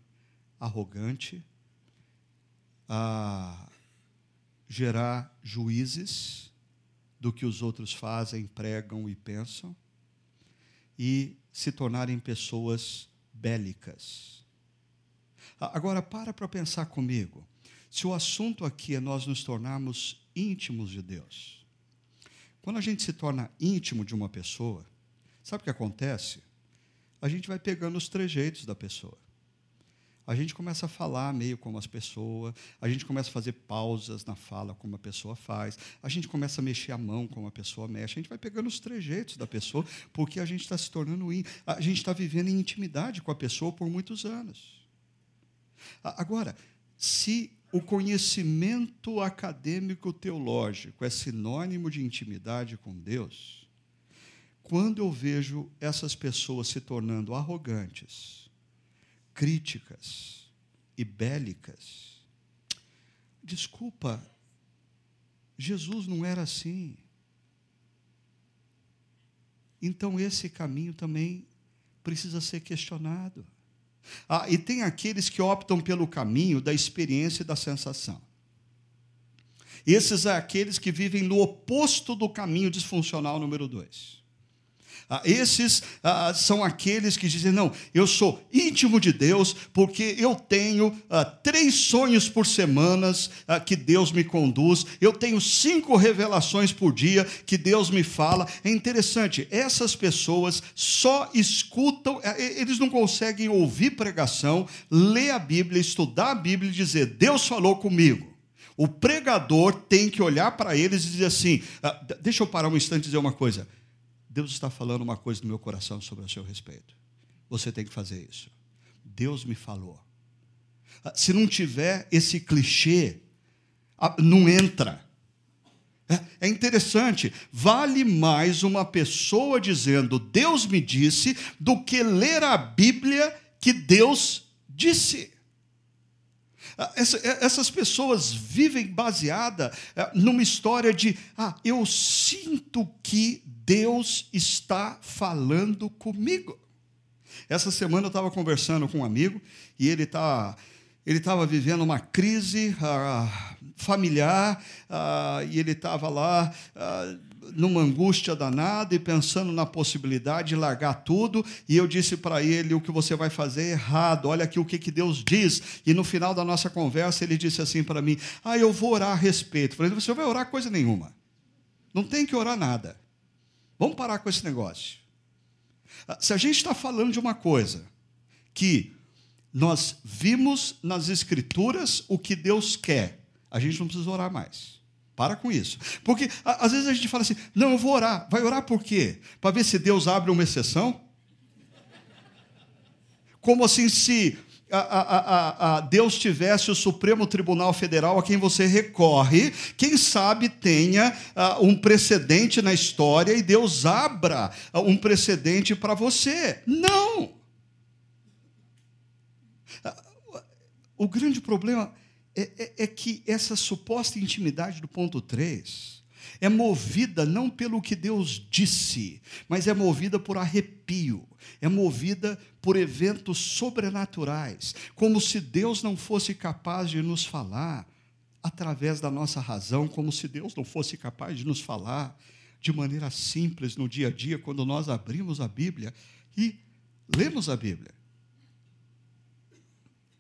arrogante, a gerar juízes do que os outros fazem, pregam e pensam, e se tornarem pessoas bélicas. Agora, para para pensar comigo. Se o assunto aqui é nós nos tornarmos íntimos de Deus. Quando a gente se torna íntimo de uma pessoa, sabe o que acontece? A gente vai pegando os trejeitos da pessoa. A gente começa a falar meio como as pessoas, a gente começa a fazer pausas na fala como a pessoa faz, a gente começa a mexer a mão como a pessoa mexe, a gente vai pegando os trejeitos da pessoa, porque a gente está se tornando a gente está vivendo em intimidade com a pessoa por muitos anos. Agora, se o conhecimento acadêmico teológico é sinônimo de intimidade com Deus, quando eu vejo essas pessoas se tornando arrogantes, críticas e bélicas, desculpa, Jesus não era assim. Então esse caminho também precisa ser questionado. Ah, e tem aqueles que optam pelo caminho da experiência e da sensação. Esses são aqueles que vivem no oposto do caminho disfuncional número dois. Ah, esses ah, são aqueles que dizem: não, eu sou íntimo de Deus, porque eu tenho ah, três sonhos por semana ah, que Deus me conduz, eu tenho cinco revelações por dia que Deus me fala. É interessante, essas pessoas só escutam, eh, eles não conseguem ouvir pregação, ler a Bíblia, estudar a Bíblia e dizer: Deus falou comigo. O pregador tem que olhar para eles e dizer assim: ah, deixa eu parar um instante e dizer uma coisa. Deus está falando uma coisa no meu coração sobre o seu respeito. Você tem que fazer isso. Deus me falou. Ah, se não tiver esse clichê, ah, não entra. É, é interessante, vale mais uma pessoa dizendo Deus me disse do que ler a Bíblia que Deus disse. Ah, essas pessoas vivem baseada numa história de ah, eu sinto que Deus está falando comigo. Essa semana eu estava conversando com um amigo e ele está ele estava vivendo uma crise uh, familiar uh, e ele estava lá uh, numa angústia danada e pensando na possibilidade de largar tudo. E eu disse para ele: o que você vai fazer é errado, olha aqui o que, que Deus diz. E no final da nossa conversa ele disse assim para mim: Ah, eu vou orar a respeito. Eu falei: Você vai orar coisa nenhuma, não tem que orar nada. Vamos parar com esse negócio. Ah, se a gente está falando de uma coisa que nós vimos nas Escrituras o que Deus quer, a gente não precisa orar mais. Para com isso. Porque às vezes a gente fala assim: não, eu vou orar. Vai orar por quê? Para ver se Deus abre uma exceção? Como assim, se a, a, Deus tivesse o Supremo Tribunal Federal a quem você recorre, quem sabe tenha um precedente na história e Deus abra um precedente para você. Não! O grande problema é, é, é que essa suposta intimidade do ponto 3 é movida não pelo que Deus disse, mas é movida por arrepio, é movida por eventos sobrenaturais, como se Deus não fosse capaz de nos falar através da nossa razão, como se Deus não fosse capaz de nos falar de maneira simples no dia a dia, quando nós abrimos a Bíblia e lemos a Bíblia.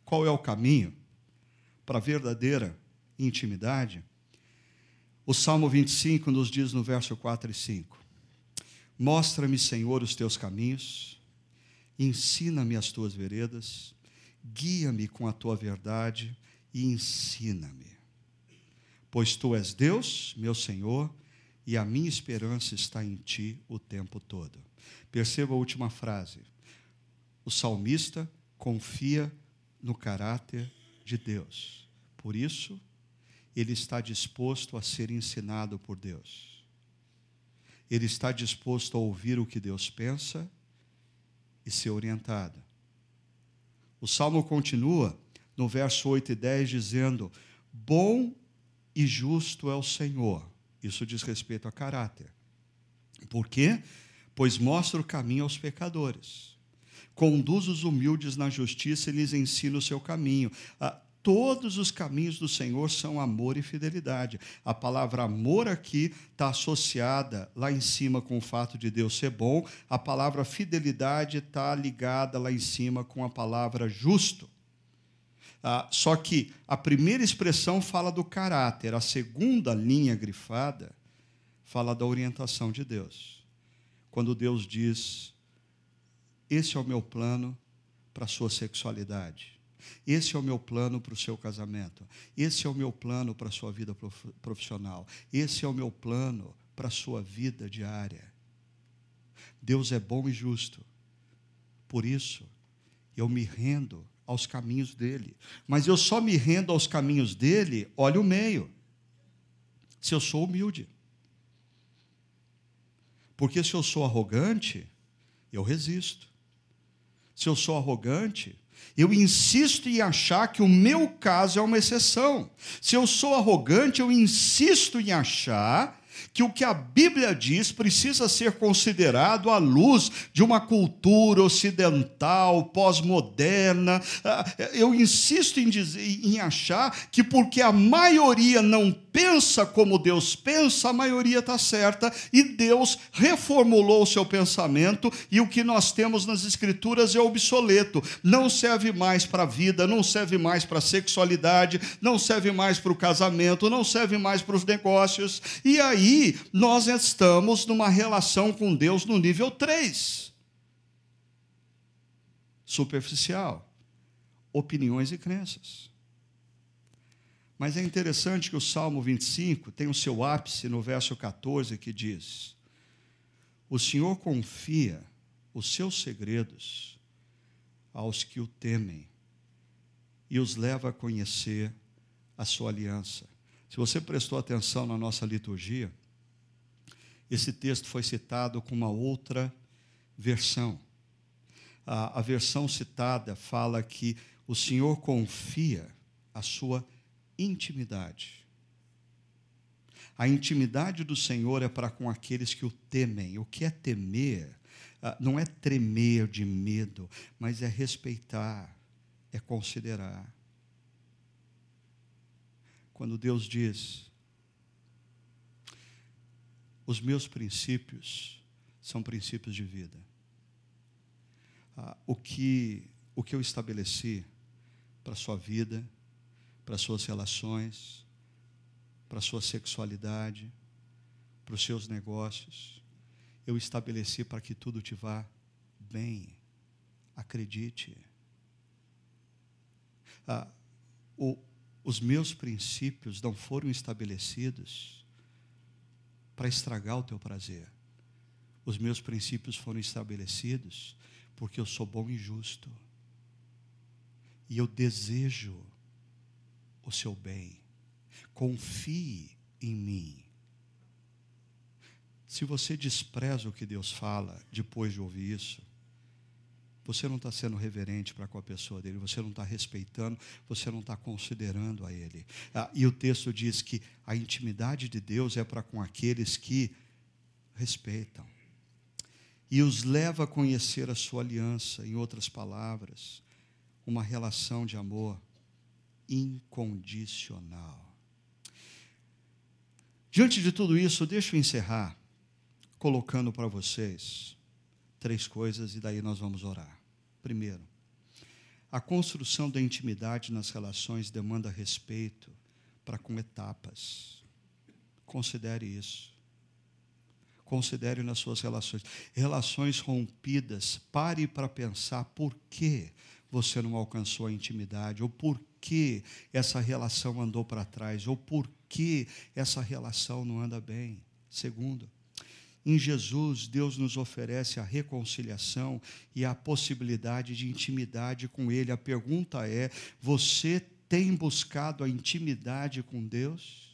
Qual é o caminho para a verdadeira intimidade? O Salmo 25 nos diz no verso 4 e 5: Mostra-me, Senhor, os teus caminhos, ensina-me as tuas veredas, guia-me com a tua verdade e ensina-me. Pois tu és Deus, meu Senhor, e a minha esperança está em ti o tempo todo. Perceba a última frase. O salmista confia no caráter de Deus. Por isso, ele está disposto a ser ensinado por Deus. Ele está disposto a ouvir o que Deus pensa e ser orientado. O salmo continua no verso 8 e 10 dizendo: Bom e justo é o Senhor. Isso diz respeito a caráter. Por quê? Pois mostra o caminho aos pecadores. Conduz os humildes na justiça e lhes ensina o seu caminho. Ah, todos os caminhos do Senhor são amor e fidelidade. A palavra amor aqui está associada lá em cima com o fato de Deus ser bom, a palavra fidelidade está ligada lá em cima com a palavra justo. Ah, só que a primeira expressão fala do caráter, a segunda linha grifada fala da orientação de Deus. Quando Deus diz: Esse é o meu plano para a sua sexualidade. Esse é o meu plano para o seu casamento. Esse é o meu plano para a sua vida profissional. Esse é o meu plano para a sua vida diária. Deus é bom e justo. Por isso, eu me rendo aos caminhos dele. Mas eu só me rendo aos caminhos dele, olha o meio. Se eu sou humilde. Porque se eu sou arrogante, eu resisto. Se eu sou arrogante, eu insisto em achar que o meu caso é uma exceção. Se eu sou arrogante, eu insisto em achar que o que a Bíblia diz precisa ser considerado à luz de uma cultura ocidental, pós-moderna. Ah, eu insisto em, dizer, em achar que porque a maioria não pensa como Deus pensa, a maioria está certa, e Deus reformulou o seu pensamento, e o que nós temos nas Escrituras é obsoleto, não serve mais para a vida, não serve mais para a sexualidade, não serve mais para o casamento, não serve mais para os negócios, e aí nós estamos numa relação com Deus no nível 3 superficial, opiniões e crenças. Mas é interessante que o Salmo 25 tem o seu ápice no verso 14 que diz: O Senhor confia os seus segredos aos que o temem e os leva a conhecer a sua aliança. Se você prestou atenção na nossa liturgia, esse texto foi citado com uma outra versão. A, a versão citada fala que o Senhor confia a sua intimidade. A intimidade do Senhor é para com aqueles que o temem. O que é temer? Ah, não é tremer de medo, mas é respeitar, é considerar. Quando Deus diz: Os meus princípios são princípios de vida. Ah, o, que, o que eu estabeleci para a sua vida, para suas relações, para sua sexualidade, para os seus negócios. Eu estabeleci para que tudo te vá bem. Acredite. Ah, o, os meus princípios não foram estabelecidos para estragar o teu prazer. Os meus princípios foram estabelecidos porque eu sou bom e justo. E eu desejo o seu bem. Confie em mim. Se você despreza o que Deus fala depois de ouvir isso, você não está sendo reverente para com a pessoa dele, você não está respeitando, você não está considerando a ele. Ah, e o texto diz que a intimidade de Deus é para com aqueles que respeitam. E os leva a conhecer a sua aliança, em outras palavras, uma relação de amor incondicional. Diante de tudo isso, deixa eu encerrar colocando para vocês três coisas e daí nós vamos orar. Primeiro, a construção da intimidade nas relações demanda respeito para com etapas. Considere isso. Considere nas suas relações. Relações rompidas, pare para pensar por que você não alcançou a intimidade, ou por que essa relação andou para trás, ou por que essa relação não anda bem. Segundo, em Jesus, Deus nos oferece a reconciliação e a possibilidade de intimidade com Ele. A pergunta é: você tem buscado a intimidade com Deus?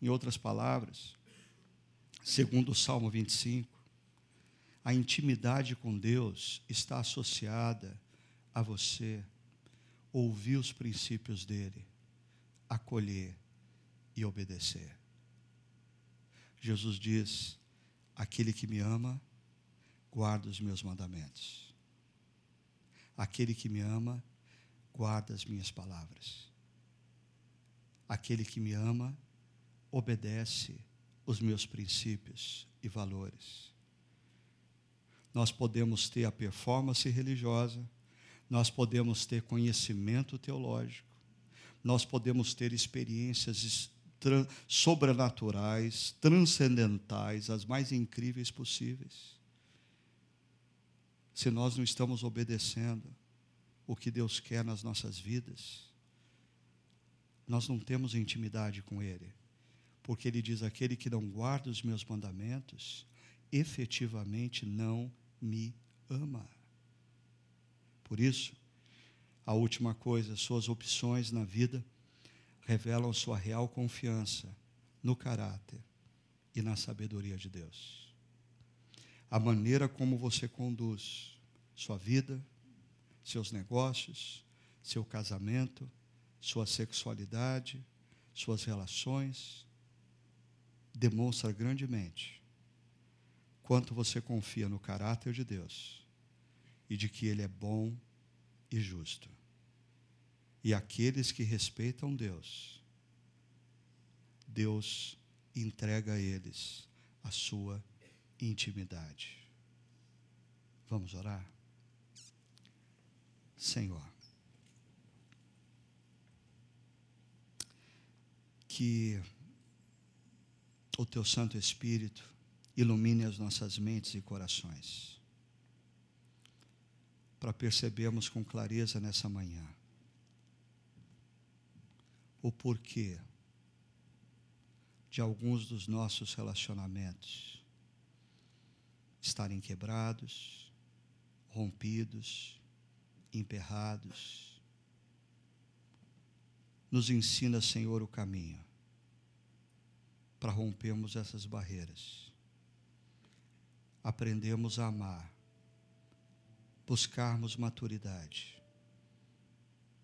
Em outras palavras, segundo o Salmo 25, a intimidade com Deus está associada a você ouvir os princípios dele, acolher e obedecer. Jesus diz: Aquele que me ama, guarda os meus mandamentos. Aquele que me ama, guarda as minhas palavras. Aquele que me ama, obedece os meus princípios e valores. Nós podemos ter a performance religiosa, nós podemos ter conhecimento teológico, nós podemos ter experiências sobrenaturais, transcendentais, as mais incríveis possíveis. Se nós não estamos obedecendo o que Deus quer nas nossas vidas, nós não temos intimidade com Ele, porque Ele diz: aquele que não guarda os meus mandamentos, efetivamente não me ama. Por isso, a última coisa, suas opções na vida revelam sua real confiança no caráter e na sabedoria de Deus. A maneira como você conduz sua vida, seus negócios, seu casamento, sua sexualidade, suas relações, demonstra grandemente quanto você confia no caráter de Deus e de que Ele é bom e justo. E aqueles que respeitam Deus, Deus entrega a eles a sua intimidade. Vamos orar? Senhor, que o teu Santo Espírito ilumine as nossas mentes e corações, para percebermos com clareza nessa manhã o porquê de alguns dos nossos relacionamentos estarem quebrados, rompidos, emperrados. Nos ensina, Senhor, o caminho para rompermos essas barreiras. Aprendemos a amar, buscarmos maturidade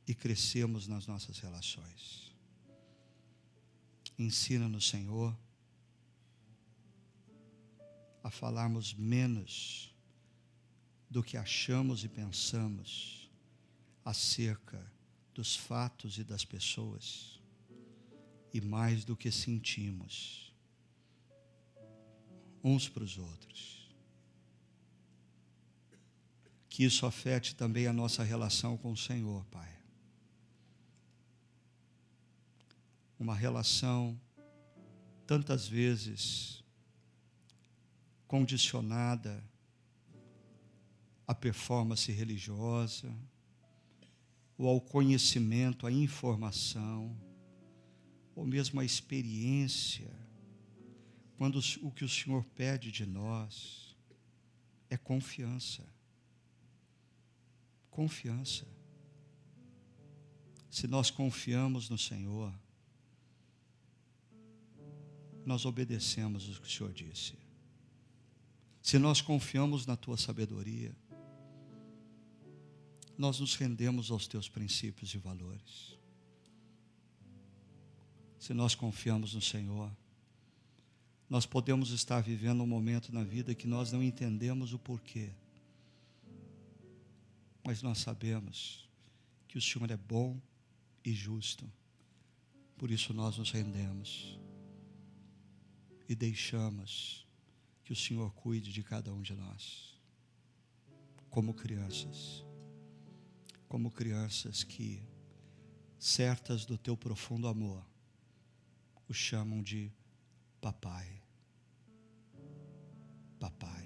e crescemos nas nossas relações. Ensina-nos, Senhor, a falarmos menos do que achamos e pensamos acerca dos fatos e das pessoas, e mais do que sentimos uns para os outros. Que isso afete também a nossa relação com o Senhor, Pai. uma relação tantas vezes condicionada à performance religiosa, ou ao conhecimento, à informação, ou mesmo à experiência, quando o que o Senhor pede de nós é confiança. Confiança. Se nós confiamos no Senhor, nós obedecemos o que o Senhor disse. Se nós confiamos na tua sabedoria, nós nos rendemos aos teus princípios e valores. Se nós confiamos no Senhor, nós podemos estar vivendo um momento na vida que nós não entendemos o porquê, mas nós sabemos que o Senhor é bom e justo, por isso nós nos rendemos e deixamos que o Senhor cuide de cada um de nós, como crianças, como crianças que, certas do teu profundo amor, o chamam de papai. Papai.